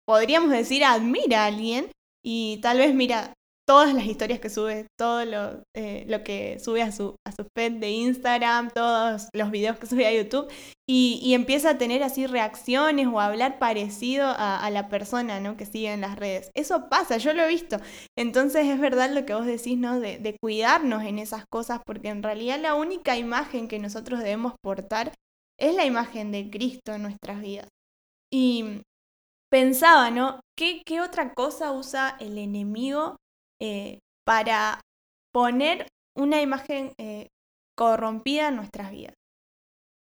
Speaker 1: podríamos decir admira a alguien y tal vez mira, todas las historias que sube, todo lo, eh, lo que sube a su, a feed de Instagram, todos los videos que sube a YouTube, y, empieza a tener así reacciones o a hablar parecido a, la persona ¿no? que sigue en las redes. Eso pasa, yo lo he visto. Entonces es verdad lo que vos decís, ¿no? De, de cuidarnos en esas cosas, porque en realidad la única imagen que nosotros debemos portar es la imagen de Cristo en nuestras vidas. Y pensaba, ¿no? ¿Qué, qué otra cosa usa el enemigo eh, para poner una imagen eh, corrompida en nuestras vidas.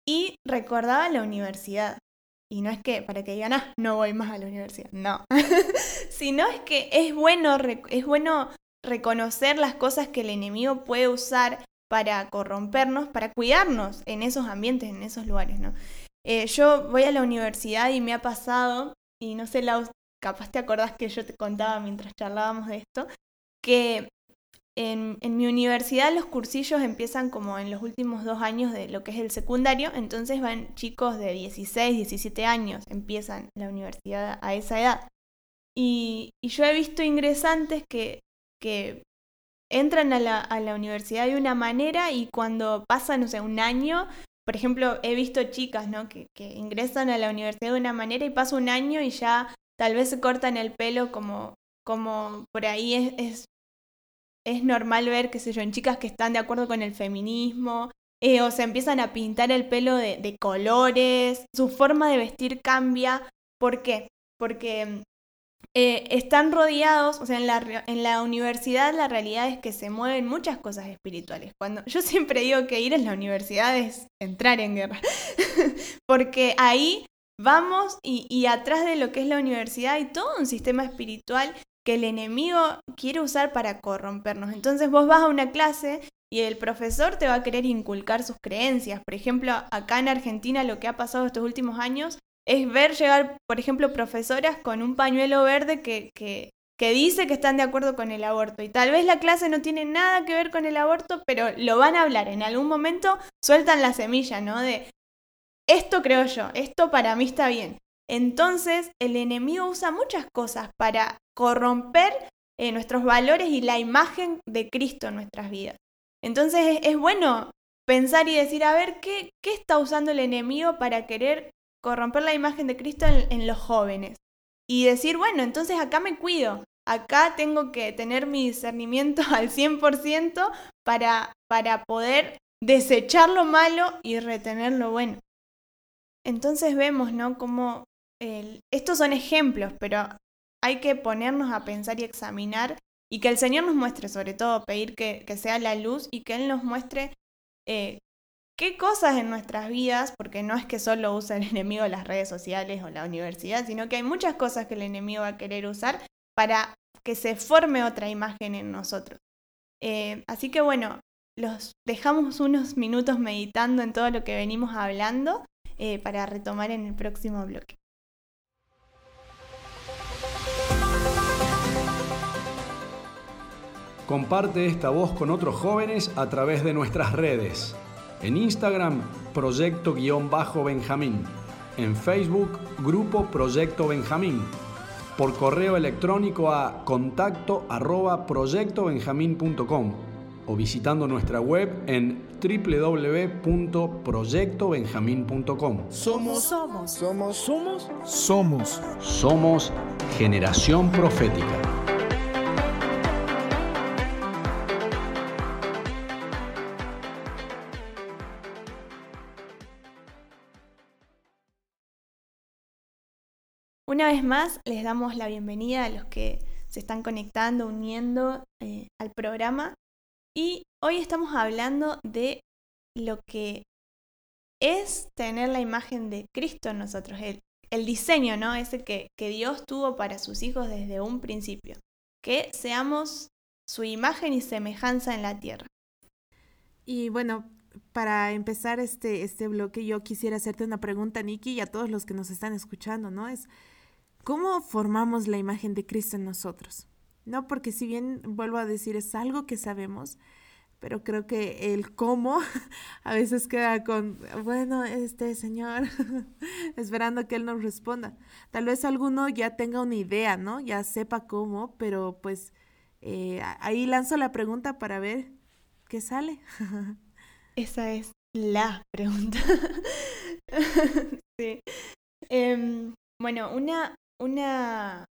Speaker 1: Y recordaba la universidad. Y no es que para que digan, ah, no voy más a la universidad. No. Sino es que es bueno, es bueno reconocer las cosas que el enemigo puede usar para corrompernos, para cuidarnos en esos ambientes, en esos lugares, ¿no? Eh, yo voy a la universidad y me ha pasado, y no sé, la, capaz te acordás que yo te contaba mientras charlábamos de esto, que en, mi universidad los cursillos empiezan como en los últimos dos años de lo que es el secundario, entonces van chicos de 16, 17 años, empiezan la universidad a esa edad. Y, yo he visto ingresantes que, que entran a la, a la, universidad de una manera y cuando pasan, no sé, un año, por ejemplo, he visto chicas ¿no? que, que ingresan a la universidad de una manera y pasa un año y ya tal vez se cortan el pelo como, como por ahí es, es es normal ver, qué sé yo, en chicas que están de acuerdo con el feminismo, eh, o se empiezan a pintar el pelo de, colores, su forma de vestir cambia. ¿Por qué? Porque eh, están rodeados, o sea, en la, en la universidad la realidad es que se mueven muchas cosas espirituales. Cuando, yo siempre digo que ir a la universidad es entrar en guerra, porque ahí vamos y, y atrás de lo que es la universidad hay todo un sistema espiritual que el enemigo quiere usar para corrompernos. Entonces vos vas a una clase y el profesor te va a querer inculcar sus creencias. Por ejemplo, acá en Argentina lo que ha pasado estos últimos años es ver llegar, por ejemplo, profesoras con un pañuelo verde que, que, que dice que están de acuerdo con el aborto. Y tal vez la clase no tiene nada que ver con el aborto, pero lo van a hablar. En algún momento sueltan la semilla, ¿no? De esto creo yo, esto para mí está bien. Entonces, el enemigo usa muchas cosas para corromper eh, nuestros valores y la imagen de Cristo en nuestras vidas. Entonces, es, bueno pensar y decir, a ver, ¿qué, ¿qué, está usando el enemigo para querer corromper la imagen de Cristo en, los jóvenes? Y decir, bueno, entonces acá me cuido, acá tengo que tener mi discernimiento al 100% para, para poder desechar lo malo y retener lo bueno. entonces vemos, ¿no? Como estos son ejemplos, pero hay que ponernos a pensar y examinar y que el Señor nos muestre, sobre todo pedir que, sea la luz y que Él nos muestre eh, qué cosas en nuestras vidas, porque no es que solo usa el enemigo las redes sociales o la universidad, sino que hay muchas cosas que el enemigo va a querer usar para que se forme otra imagen en nosotros. Eh, así que bueno, los dejamos unos minutos meditando en todo lo que venimos hablando eh, para retomar en el próximo bloque.
Speaker 3: Comparte esta voz con otros jóvenes a través de nuestras redes. En Instagram, Proyecto-Benjamín. En Facebook, Grupo Proyecto Benjamín. Por correo electrónico a contacto arroba proyectobenjamín.com o visitando nuestra web en www.proyectobenjamín.com.
Speaker 4: Somos, somos, somos, somos,
Speaker 3: somos, somos generación profética.
Speaker 1: Una vez más, les damos la bienvenida a los que se están conectando, uniendo eh, al programa. Y hoy estamos hablando de lo que es tener la imagen de Cristo en nosotros, el, diseño, ¿no? Ese que, que Dios tuvo para sus hijos desde un principio. Que seamos su imagen y semejanza en la tierra.
Speaker 2: Y bueno, para empezar este, este bloque, yo quisiera hacerte una pregunta, Nikki, y a todos los que nos están escuchando, ¿no? Es, ¿Cómo formamos la imagen de Cristo en nosotros? No, porque si bien vuelvo a decir, es algo que sabemos, pero creo que el cómo a veces queda con, bueno, este señor, esperando que él nos responda. Tal vez alguno ya tenga una idea, ¿no? Ya sepa cómo, pero pues eh, ahí lanzo la pregunta para ver qué sale.
Speaker 1: Esa es la pregunta. sí. Em, bueno, una, una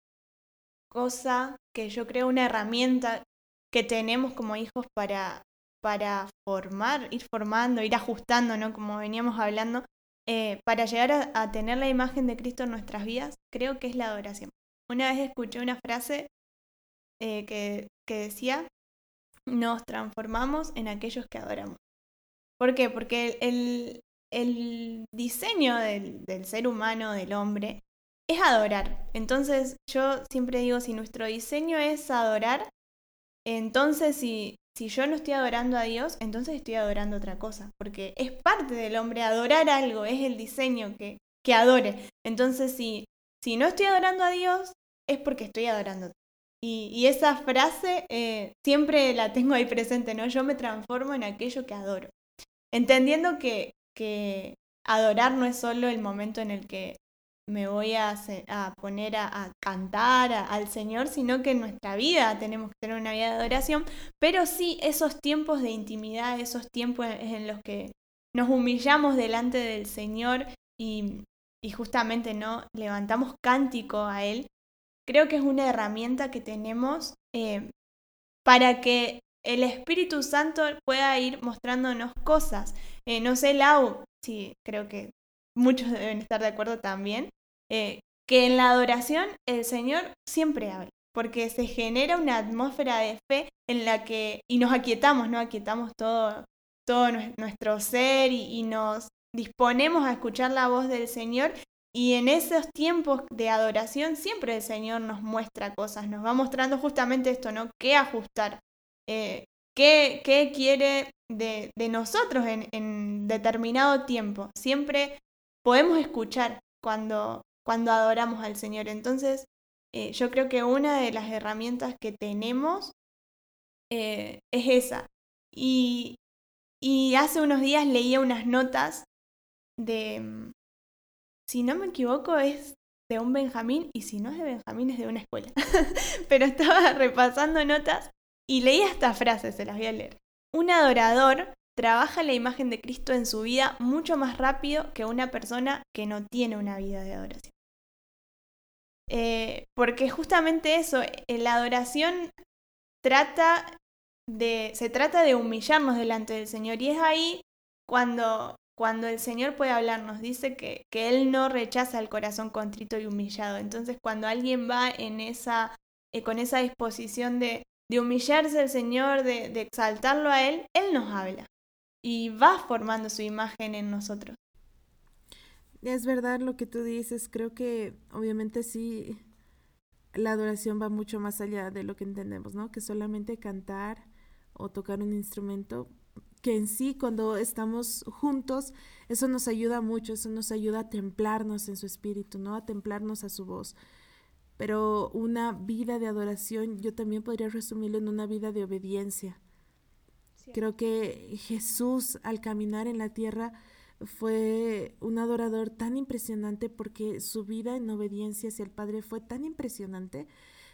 Speaker 1: cosa que yo creo, una herramienta que tenemos como hijos para, para formar, ir formando, ir ajustando, ¿no? Como veníamos hablando, eh, para llegar a, tener la imagen de Cristo en nuestras vidas, creo que es la adoración. Una vez escuché una frase eh, que, que, decía, nos transformamos en aquellos que adoramos. ¿Por qué? Porque el, el diseño del, del ser humano, del hombre, es adorar. Entonces yo siempre digo, si nuestro diseño es adorar, entonces si, si yo no estoy adorando a Dios, entonces estoy adorando otra cosa, porque es parte del hombre adorar algo, es el diseño que, que adore. Entonces si, si no estoy adorando a Dios, es porque estoy adorando. Y, y esa frase eh, siempre la tengo ahí presente, ¿no? Yo me transformo en aquello que adoro. Entendiendo que, que adorar no es solo el momento en el que me voy a, poner a, cantar al Señor, sino que en nuestra vida tenemos que tener una vida de adoración, pero sí esos tiempos de intimidad, esos tiempos en los que nos humillamos delante del Señor y, justamente no levantamos cántico a Él, creo que es una herramienta que tenemos eh, para que el Espíritu Santo pueda ir mostrándonos cosas. Eh, no sé, Lau, sí, creo que muchos deben estar de acuerdo también, eh, que en la adoración el Señor siempre habla, porque se genera una atmósfera de fe en la que, y nos aquietamos, ¿no? Aquietamos todo, todo nuestro ser y, nos disponemos a escuchar la voz del Señor y en esos tiempos de adoración siempre el Señor nos muestra cosas, nos va mostrando justamente esto, ¿no? ¿Qué ajustar? Eh, ¿qué, ¿qué, quiere de, de nosotros en, en, determinado tiempo? Siempre podemos escuchar cuando, cuando adoramos al Señor. Entonces, eh, yo creo que una de las herramientas que tenemos eh, es esa. Y, hace unos días leía unas notas de, mm, si no me equivoco, es de un Benjamín, y si no es de Benjamín, es de una escuela. Pero estaba repasando notas y leía esta frase, se las voy a leer. Un adorador trabaja la imagen de Cristo en su vida mucho más rápido que una persona que no tiene una vida de adoración. Eh, porque justamente eso, la adoración trata de, se trata de humillarnos delante del Señor y es ahí cuando cuando el Señor puede hablarnos, dice que, que Él no rechaza el corazón contrito y humillado. Entonces, cuando alguien va en esa, eh, con esa disposición de, de humillarse al Señor, de, de exaltarlo a Él, Él nos habla y va formando su imagen en nosotros.
Speaker 2: Es verdad lo que tú dices, creo que obviamente sí, la adoración va mucho más allá de lo que entendemos, ¿no? Que solamente cantar o tocar un instrumento, que en sí cuando estamos juntos, eso nos ayuda mucho, eso nos ayuda a templarnos en su espíritu, ¿no? A templarnos a su voz. Pero una vida de adoración, yo también podría resumirlo en una vida de obediencia. Creo que Jesús al caminar en la tierra fue un adorador tan impresionante porque su vida en obediencia hacia el Padre fue tan impresionante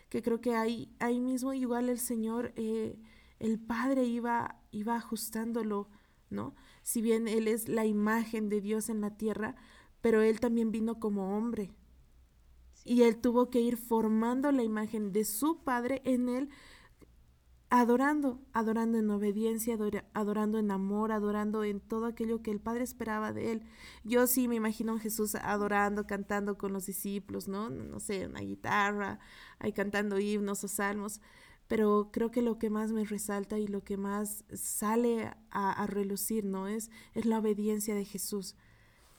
Speaker 2: que creo que ahí, ahí mismo igual el Señor, eh, el Padre iba, iba ajustándolo, ¿no? Si bien Él es la imagen de Dios en la tierra, pero Él también vino como hombre. Y Él tuvo que ir formando la imagen de su Padre en Él adorando, adorando en obediencia, adorando en amor, adorando en todo aquello que el Padre esperaba de él. Yo sí me imagino a Jesús adorando, cantando con los discípulos, ¿no? No sé, una guitarra, ahí cantando himnos o salmos, pero creo que lo que más me resalta y lo que más sale a, a relucir, ¿no? Es, es la obediencia de Jesús,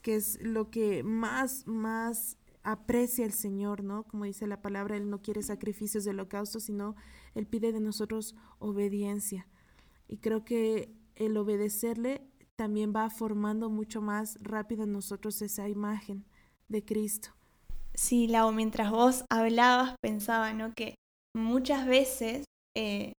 Speaker 2: que es lo que más, más aprecia el Señor, ¿no? Como dice la palabra, Él no quiere sacrificios de holocausto, sino Él pide de nosotros obediencia. Y creo que el obedecerle también va formando mucho más rápido en nosotros esa imagen de Cristo.
Speaker 1: Sí, Lau, mientras vos hablabas pensaba, ¿no? Que muchas veces eh,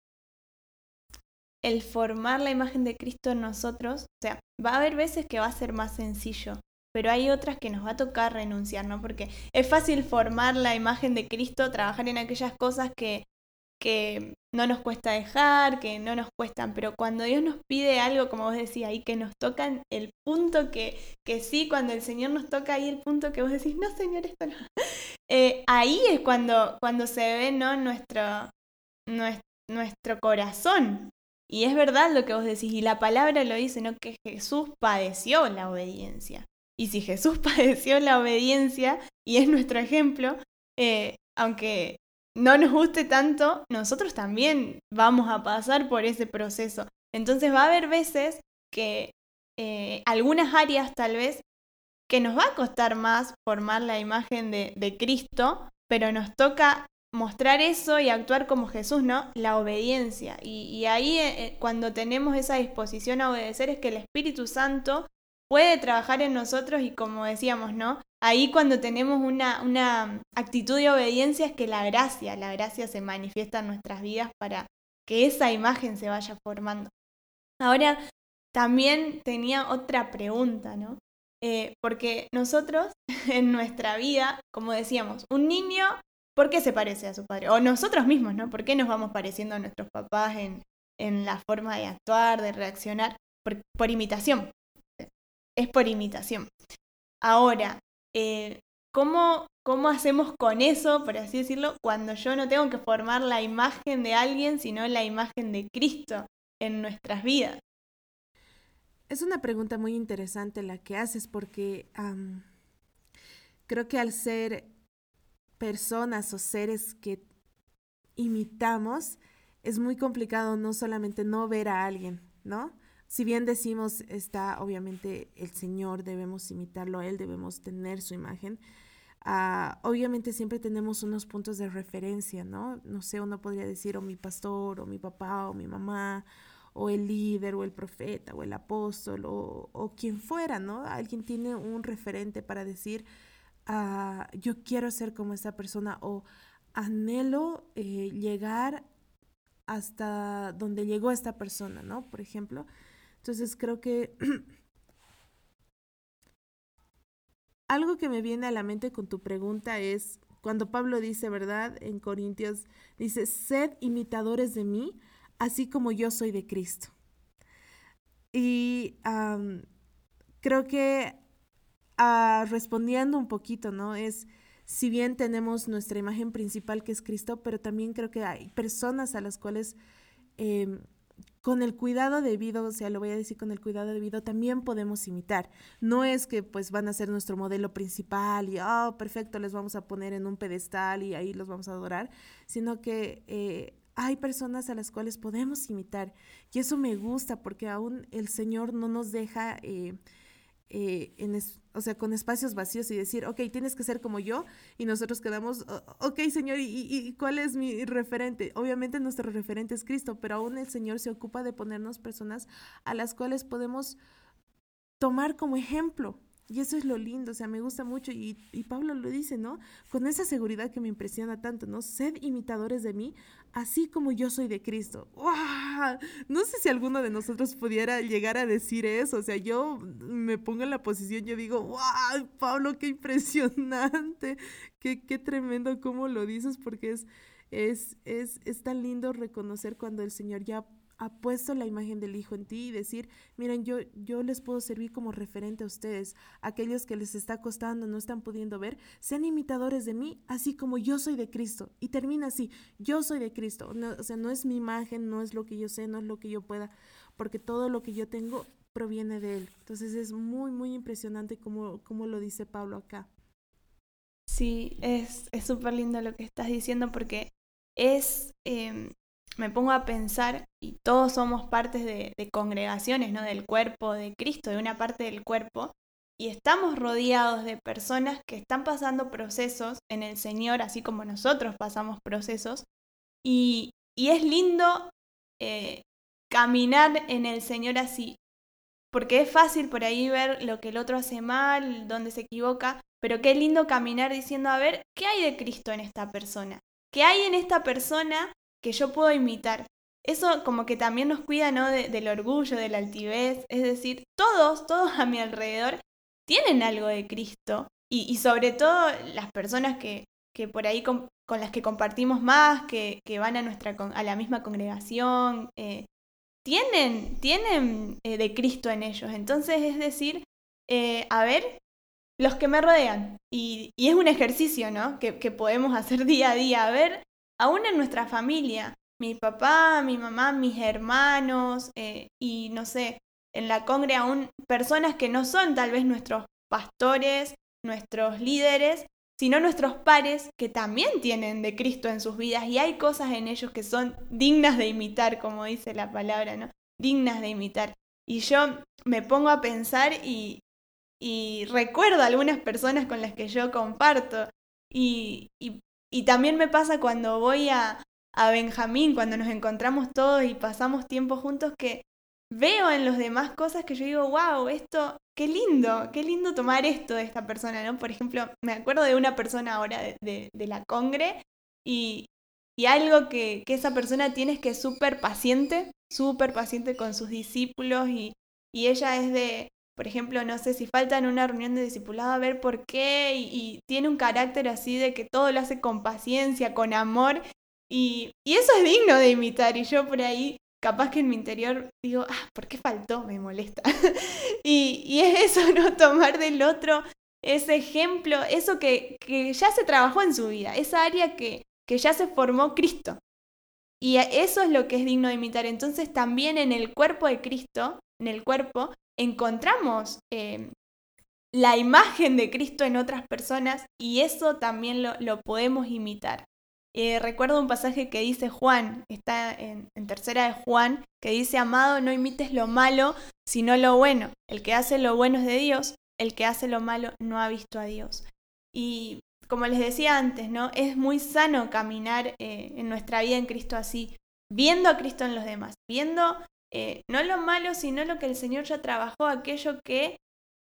Speaker 1: el formar la imagen de Cristo en nosotros, o sea, va a haber veces que va a ser más sencillo, pero hay otras que nos va a tocar renunciar, ¿no? Porque es fácil formar la imagen de Cristo, trabajar en aquellas cosas que, que no nos cuesta dejar, que no nos cuestan, pero cuando Dios nos pide algo, como vos decías, y que nos tocan el punto que, que sí, cuando el Señor nos toca ahí el punto que vos decís, no, Señor, esto no. Eh, ahí es cuando, cuando se ve, ¿no? Nuestro, nuestro, nuestro corazón. Y es verdad lo que vos decís, y la palabra lo dice, ¿no? Que Jesús padeció la obediencia. Y si Jesús padeció la obediencia y es nuestro ejemplo, eh, aunque no nos guste tanto, nosotros también vamos a pasar por ese proceso. Entonces va a haber veces que eh, algunas áreas tal vez que nos va a costar más formar la imagen de, Cristo, pero nos toca mostrar eso y actuar como Jesús, ¿no? La obediencia. Y, ahí eh, cuando tenemos esa disposición a obedecer es que el Espíritu Santo puede trabajar en nosotros y como decíamos, ¿no? Ahí cuando tenemos una, una actitud de obediencia es que la gracia, la gracia se manifiesta en nuestras vidas para que esa imagen se vaya formando. Ahora, también tenía otra pregunta, ¿no? Eh, porque nosotros en nuestra vida, como decíamos, un niño, ¿por qué se parece a su padre? O nosotros mismos, ¿no? ¿Por qué nos vamos pareciendo a nuestros papás en, en la forma de actuar, de reaccionar? por imitación, es por imitación. Ahora, eh, ¿cómo, ¿cómo hacemos con eso, por así decirlo, cuando yo no tengo que formar la imagen de alguien, sino la imagen de Cristo en nuestras vidas?
Speaker 2: Es una pregunta muy interesante la que haces porque creo que al ser personas o seres que imitamos, es muy complicado no solamente no ver a alguien, ¿no? Si bien decimos está obviamente el Señor, debemos imitarlo a Él, debemos tener su imagen, ah, obviamente siempre tenemos unos puntos de referencia, ¿no? No sé, uno podría decir o mi pastor, o mi papá, o mi mamá, o el líder, o el profeta, o el apóstol, o, quien fuera, ¿no? Alguien tiene un referente para decir, ah, yo quiero ser como esta persona, o anhelo eh, llegar hasta donde llegó esta persona, ¿no? Por ejemplo, entonces creo que algo que me viene a la mente con tu pregunta es cuando Pablo dice, ¿verdad? En Corintios dice, sed imitadores de mí, así como yo soy de Cristo. Y creo que ah, respondiendo un poquito, ¿no? Es, si bien tenemos nuestra imagen principal que es Cristo, pero también creo que hay personas a las cuales em, con el cuidado debido, o sea, lo voy a decir con el cuidado debido, también podemos imitar. No es que pues van a ser nuestro modelo principal y, oh, perfecto, les vamos a poner en un pedestal y ahí los vamos a adorar, sino que eh, hay personas a las cuales podemos imitar. Y eso me gusta porque aún el Señor no nos deja... Eh, eh, en o sea, con espacios vacíos y decir, ok, tienes que ser como yo, y nosotros quedamos, ok, Señor, ¿y, ¿y, cuál es mi referente? Obviamente nuestro referente es Cristo, pero aún el Señor se ocupa de ponernos personas a las cuales podemos tomar como ejemplo. Y eso es lo lindo, o sea, me gusta mucho y, Pablo lo dice, ¿no? Con esa seguridad que me impresiona tanto, ¿no? Sed imitadores de mí, así como yo soy de Cristo. ¡Wow! No sé si alguno de nosotros pudiera llegar a decir eso, o sea, yo me pongo en la posición, yo digo, ¡wow! Pablo, qué impresionante, qué, qué tremendo cómo lo dices, porque es, es, es, es tan lindo reconocer cuando el Señor ya ha puesto la imagen del Hijo en ti y decir, miren, yo, yo les puedo servir como referente a ustedes, aquellos que les está costando, no están pudiendo ver, sean imitadores de mí, así como yo soy de Cristo. Y termina así, yo soy de Cristo. o sea, no es mi imagen, no es lo que yo sé, no es lo que yo pueda, porque todo lo que yo tengo proviene de Él. Entonces es muy, muy impresionante como, como lo dice Pablo acá.
Speaker 1: Sí, es súper lindo lo que estás diciendo porque es, em, me pongo a pensar, y todos somos partes de, congregaciones, ¿no? Del cuerpo de Cristo, de una parte del cuerpo, y estamos rodeados de personas que están pasando procesos en el Señor, así como nosotros pasamos procesos, y, es lindo eh, caminar en el Señor así, porque es fácil por ahí ver lo que el otro hace mal, donde se equivoca, pero qué lindo caminar diciendo, a ver, ¿qué hay de Cristo en esta persona? ¿Qué hay en esta persona que yo puedo imitar. Eso como que también nos cuida, ¿no? del orgullo, de la altivez. Es decir, todos, todos a mi alrededor tienen algo de Cristo. Y, sobre todo las personas que, que por ahí con, las que compartimos más, que, que, van a, nuestra, a la misma congregación, eh, tienen, tienen eh, de Cristo en ellos. Entonces, es decir, eh, a ver, los que me rodean. Y, y, es un ejercicio, ¿no? Que, que podemos hacer día a día. A ver, aún en nuestra familia, mi papá, mi mamá, mis hermanos eh, y no sé, en la congre aún personas que no son tal vez nuestros pastores, nuestros líderes, sino nuestros pares que también tienen de Cristo en sus vidas y hay cosas en ellos que son dignas de imitar, como dice la palabra, ¿no? Dignas de imitar. Y yo me pongo a pensar y, y recuerdo algunas personas con las que yo comparto y, y y también me pasa cuando voy a, a Benjamín, cuando nos encontramos todos y pasamos tiempo juntos, que veo en los demás cosas que yo digo, wow, esto, qué lindo, qué lindo tomar esto de esta persona, ¿no? Por ejemplo, me acuerdo de una persona ahora de, de, la Congre y, y algo que, que, esa persona tiene es que es súper paciente, súper paciente con sus discípulos y, y ella es de, por ejemplo, no sé si falta en una reunión de discipulado a ver por qué y, tiene un carácter así de que todo lo hace con paciencia, con amor y, eso es digno de imitar y yo por ahí capaz que en mi interior digo, ah, ¿por qué faltó? Me molesta. y, es eso, ¿no? Tomar del otro ese ejemplo, eso que, que ya se trabajó en su vida, esa área que, que ya se formó Cristo. Y eso es lo que es digno de imitar. Entonces también en el cuerpo de Cristo, en el cuerpo, encontramos eh, la imagen de Cristo en otras personas y eso también lo, podemos imitar. Eh, recuerdo un pasaje que dice Juan, está en, en, tercera de Juan, que dice, amado, no imites lo malo, sino lo bueno. El que hace lo bueno es de Dios, el que hace lo malo no ha visto a Dios. Y como les decía antes, ¿no? Es muy sano caminar eh, en nuestra vida en Cristo así, viendo a Cristo en los demás, viendo eh, no lo malo, sino lo que el Señor ya trabajó, aquello que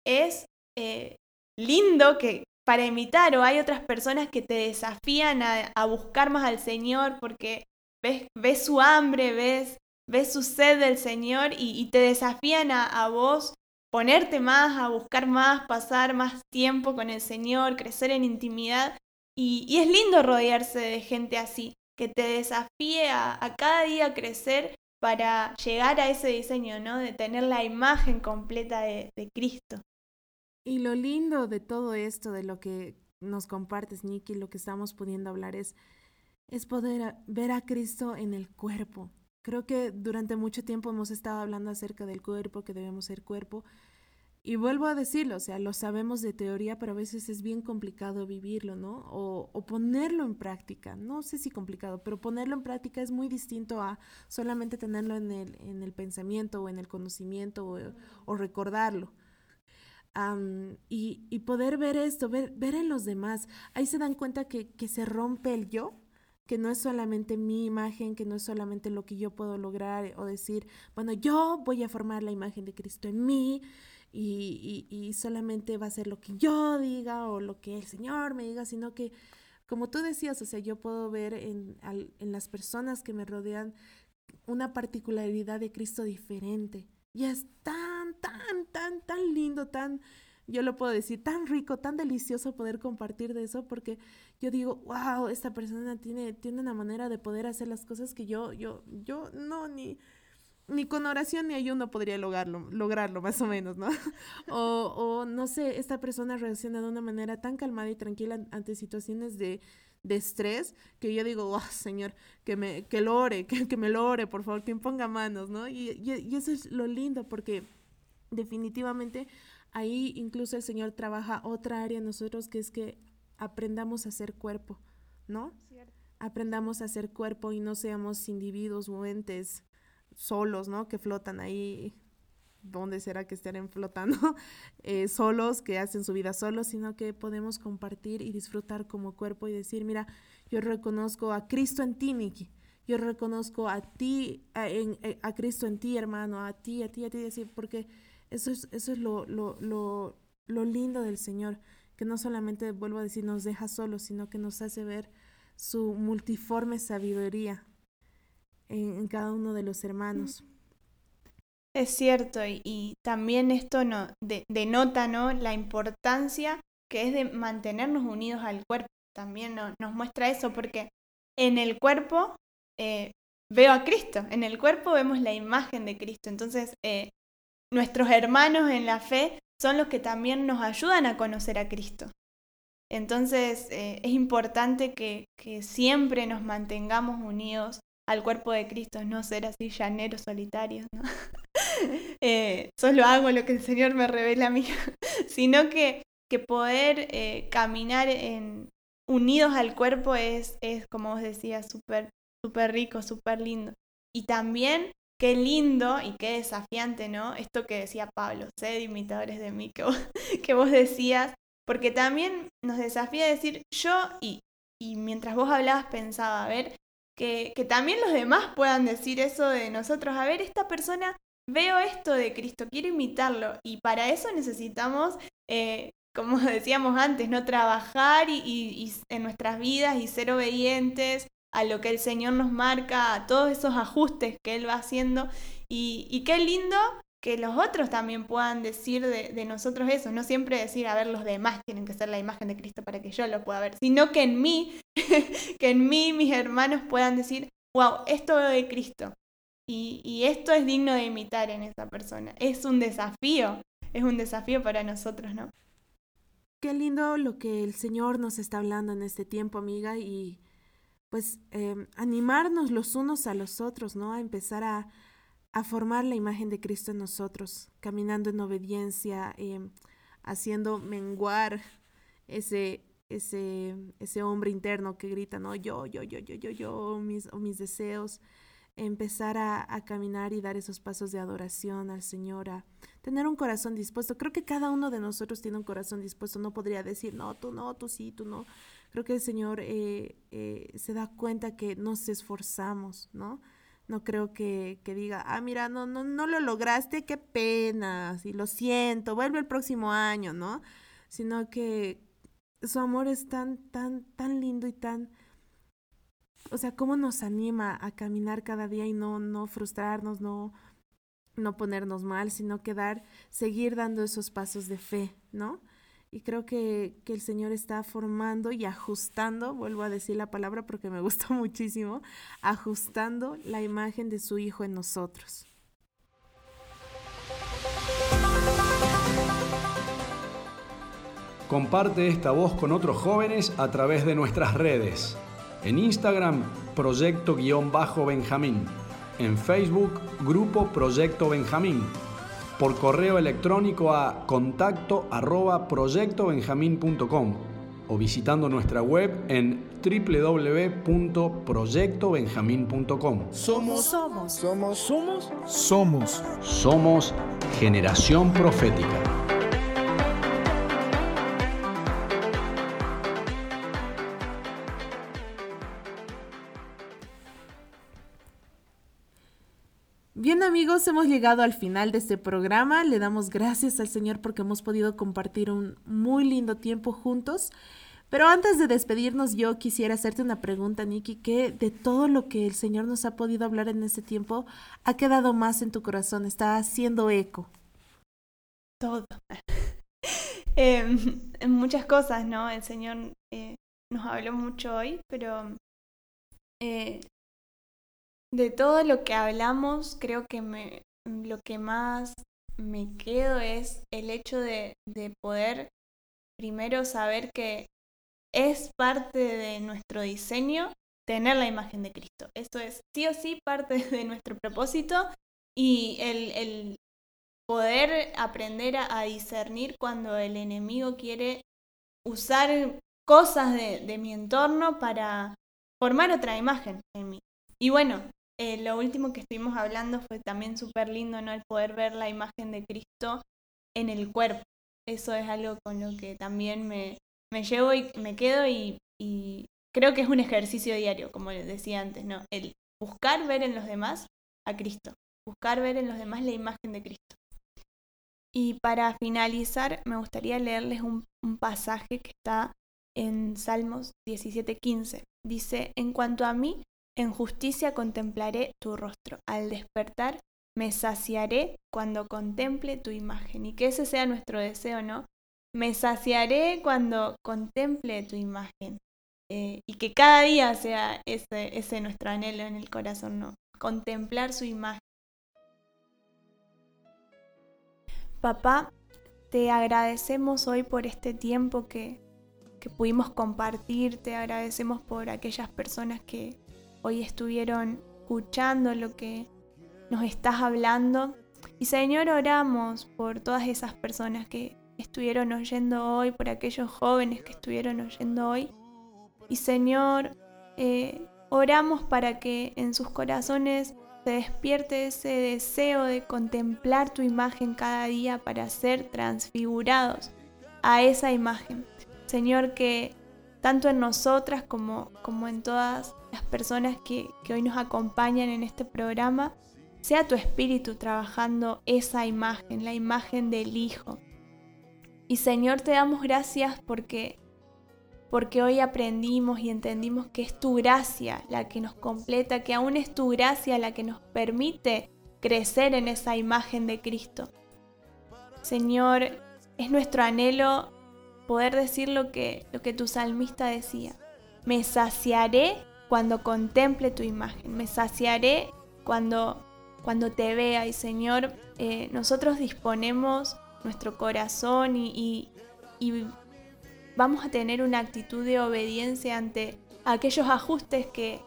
Speaker 1: es eh, lindo que para imitar o hay otras personas que te desafían a, buscar más al Señor porque ves, ves su hambre, ves, ves su sed del Señor y, te desafían a, vos ponerte más, a buscar más, pasar más tiempo con el Señor, crecer en intimidad. Y, es lindo rodearse de gente así, que te desafíe a, a cada día crecer para llegar a ese diseño, ¿no? De tener la imagen completa de, Cristo.
Speaker 2: Y lo lindo de todo esto, de lo que nos compartes, Nicky, lo que estamos pudiendo hablar es, es poder ver a Cristo en el cuerpo. Creo que durante mucho tiempo hemos estado hablando acerca del cuerpo, que debemos ser cuerpo. Y vuelvo a decirlo, o sea, lo sabemos de teoría, pero a veces es bien complicado vivirlo, ¿no? O, o, ponerlo en práctica. No sé si complicado, pero ponerlo en práctica es muy distinto a solamente tenerlo en el, en el pensamiento o en el conocimiento o, o recordarlo. Um, y, y, poder ver esto, ver, ver en los demás. Ahí se dan cuenta que, que se rompe el yo, que no es solamente mi imagen, que no es solamente lo que yo puedo lograr o decir, bueno, yo voy a formar la imagen de Cristo en mí y, y, solamente va a ser lo que yo diga o lo que el Señor me diga, sino que, como tú decías, o sea, yo puedo ver en, en las personas que me rodean una particularidad de Cristo diferente. Y es tan, tan, tan, tan lindo, tan yo lo puedo decir, tan rico, tan delicioso poder compartir de eso, porque yo digo, wow, esta persona tiene, tiene una manera de poder hacer las cosas que yo, yo, yo no, ni, ni con oración ni ayuno podría lograrlo, lograrlo más o menos, ¿no? o, o no sé, esta persona reacciona de una manera tan calmada y tranquila ante situaciones de, de estrés que yo digo, oh, Señor, que me que lo ore, que, que me lo ore, por favor, que ponga manos, ¿no? Y, y, y, eso es lo lindo porque definitivamente Ahí incluso el Señor trabaja otra área en nosotros que es que aprendamos a ser cuerpo, ¿no? Aprendamos a ser cuerpo y no seamos individuos o entes solos, ¿no? Que flotan ahí, ¿dónde será que estén flotando? Eh, solos, que hacen su vida solos, sino que podemos compartir y disfrutar como cuerpo y decir, mira, yo reconozco a Cristo en ti, Miki. Yo reconozco a ti, a, en, eh, a Cristo en ti, hermano, a ti, a ti, a ti, decir, porque eso es, eso es lo, lo, lo, lo lindo del Señor, que no solamente, vuelvo a decir, nos deja solos, sino que nos hace ver su multiforme sabiduría en, cada uno de los hermanos.
Speaker 1: Es cierto, y, también esto no, denota ¿no? la importancia que es de mantenernos unidos al cuerpo. También nos muestra eso, porque en el cuerpo eh, veo a Cristo, en el cuerpo vemos la imagen de Cristo. Entonces, eh, nuestros hermanos en la fe son los que también nos ayudan a conocer a Cristo. Entonces eh, es importante que, siempre nos mantengamos unidos al cuerpo de Cristo, no ser así llaneros solitarios, ¿no? Eh, solo hago lo que el Señor me revela a mí, sino que, que poder eh, caminar en, unidos al cuerpo es, es como vos decías, súper super rico, súper lindo. Y también qué lindo y qué desafiante, ¿no? Esto que decía Pablo, sed imitadores de mí, que vos, que vos decías, porque también nos desafía decir yo y, y mientras vos hablabas pensaba, a ver, que, también los demás puedan decir eso de nosotros, a ver, esta persona, veo esto de Cristo, quiero imitarlo. Y para eso necesitamos... Eh, como decíamos antes, no trabajar y en nuestras vidas y ser obedientes a lo que el Señor nos marca, a todos esos ajustes que Él va haciendo. Y, qué lindo que los otros también puedan decir de, nosotros eso, no siempre decir, a ver, los demás tienen que ser la imagen de Cristo para que yo lo pueda ver, sino que en mí, que en mí mis hermanos puedan decir, wow, esto veo de Cristo. Y, y esto es digno de imitar en esa persona. Es un desafío, es un desafío para nosotros, ¿no?
Speaker 2: Qué lindo lo que el Señor nos está hablando en este tiempo, amiga, y pues em, animarnos los unos a los otros, ¿no? A empezar a, a, formar la imagen de Cristo en nosotros, caminando en obediencia, em, haciendo menguar ese, ese, ese hombre interno que grita, ¿no? Yo, yo, yo, yo, yo, yo, mis, mis deseos, empezar a, a, caminar y dar esos pasos de adoración al Señor, a tener un corazón dispuesto. Creo que cada uno de nosotros tiene un corazón dispuesto, no podría decir, no, tú no, tú sí, tú no. Creo que el Señor eh, eh, se da cuenta que nos esforzamos, ¿no? No creo que, que, diga, ah, mira, no, no, no lo lograste, qué pena, sí, lo siento, vuelve el próximo año, ¿no? Sino que su amor es tan, tan, tan lindo y tan, o sea, cómo nos anima a caminar cada día y no, no frustrarnos, no, no ponernos mal, sino que dar, seguir dando esos pasos de fe, ¿no? Y creo que, que, el Señor está formando y ajustando, vuelvo a decir la palabra porque me gustó muchísimo, ajustando la imagen de su Hijo en nosotros.
Speaker 3: Comparte esta voz con otros jóvenes a través de nuestras redes. En Instagram, Proyecto-Benjamín en Facebook Grupo Proyecto Benjamín, por correo electrónico a contacto arroba proyectobenjamín.com o visitando nuestra web en www.proyectobenjamín.com.
Speaker 4: Somos, somos, somos, somos,
Speaker 3: somos, somos generación profética.
Speaker 2: Amigos, hemos llegado al final de este programa. Le damos gracias al Señor porque hemos podido compartir un muy lindo tiempo juntos. Pero antes de despedirnos, yo quisiera hacerte una pregunta, Nikki, que de todo lo que el Señor nos ha podido hablar en este tiempo, ha quedado más en tu corazón, está haciendo eco.
Speaker 1: Todo. eh, muchas cosas, ¿no? El Señor eh, nos habló mucho hoy, pero eh, de todo lo que hablamos, creo que me, lo que más me quedo es el hecho de, de poder primero saber que es parte de nuestro diseño tener la imagen de Cristo. Eso es sí o sí parte de nuestro propósito y el, el poder aprender a, discernir cuando el enemigo quiere usar cosas de, de, mi entorno para formar otra imagen en mí. Y bueno, eh, lo último que estuvimos hablando fue también súper lindo, ¿no? El poder ver la imagen de Cristo en el cuerpo. Eso es algo con lo que también me, me llevo y me quedo y, creo que es un ejercicio diario, como les decía antes, ¿no? El buscar ver en los demás a Cristo, buscar ver en los demás la imagen de Cristo. Y para finalizar, me gustaría leerles un, un pasaje que está en Salmos 17:15. Dice, en cuanto a mí, en justicia contemplaré tu rostro. Al despertar, me saciaré cuando contemple tu imagen. Y que ese sea nuestro deseo, ¿no? Me saciaré cuando contemple tu imagen. Eh, y que cada día sea ese, ese nuestro anhelo en el corazón, ¿no? Contemplar su imagen. Papá, te agradecemos hoy por este tiempo que, que pudimos compartir, te agradecemos por aquellas personas que hoy estuvieron escuchando lo que nos estás hablando. Y Señor, oramos por todas esas personas que estuvieron oyendo hoy, por aquellos jóvenes que estuvieron oyendo hoy. Y Señor, eh, oramos para que en sus corazones se despierte ese deseo de contemplar tu imagen cada día para ser transfigurados a esa imagen. Señor, que tanto en nosotras como, como en todas personas que, que hoy nos acompañan en este programa, sea tu espíritu trabajando esa imagen, la imagen del Hijo. Y Señor, te damos gracias porque porque hoy aprendimos y entendimos que es tu gracia la que nos completa, que aún es tu gracia la que nos permite crecer en esa imagen de Cristo. Señor, es nuestro anhelo poder decir lo que, lo que tu salmista decía. Me saciaré cuando contemple tu imagen, me saciaré cuando, cuando te vea. Y Señor, eh, nosotros disponemos nuestro corazón y, y, vamos a tener una actitud de obediencia ante aquellos ajustes que,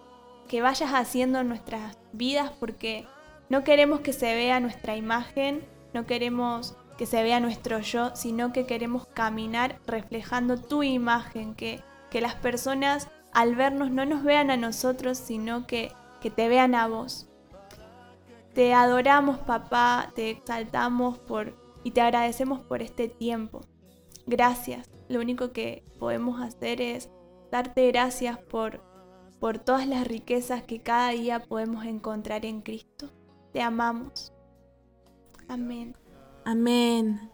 Speaker 1: que vayas haciendo en nuestras vidas porque no queremos que se vea nuestra imagen, no queremos que se vea nuestro yo, sino que queremos caminar reflejando tu imagen, que, que las personas al vernos no nos vean a nosotros, sino que, que te vean a vos. Te adoramos, papá, te exaltamos por, y te agradecemos por este tiempo. Gracias. Lo único que podemos hacer es darte gracias por, por todas las riquezas que cada día podemos encontrar en Cristo. Te amamos. Amén.
Speaker 2: Amén.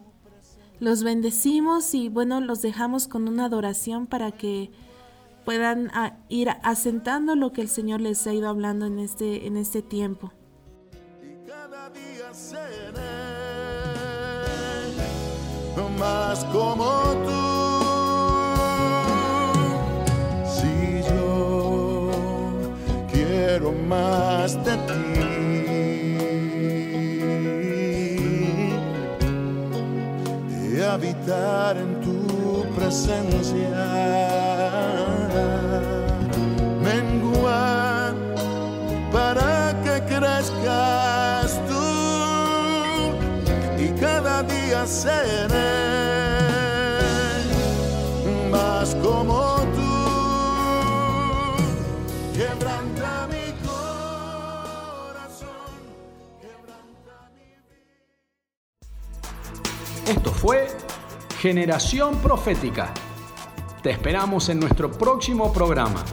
Speaker 2: Los bendecimos y bueno, los dejamos con una adoración para que puedan ah, ir asentando lo que el Señor les ha ido hablando en este, en este tiempo.
Speaker 6: Y cada día seré más como tú. quiero más de ti. De habitar en tu presencia menguar para que crezcas tú y cada día seré más como tú. Quebranta mi corazón, quebranta mi vida.
Speaker 3: Esto fue Generación Profética. Te esperamos en nuestro próximo programa.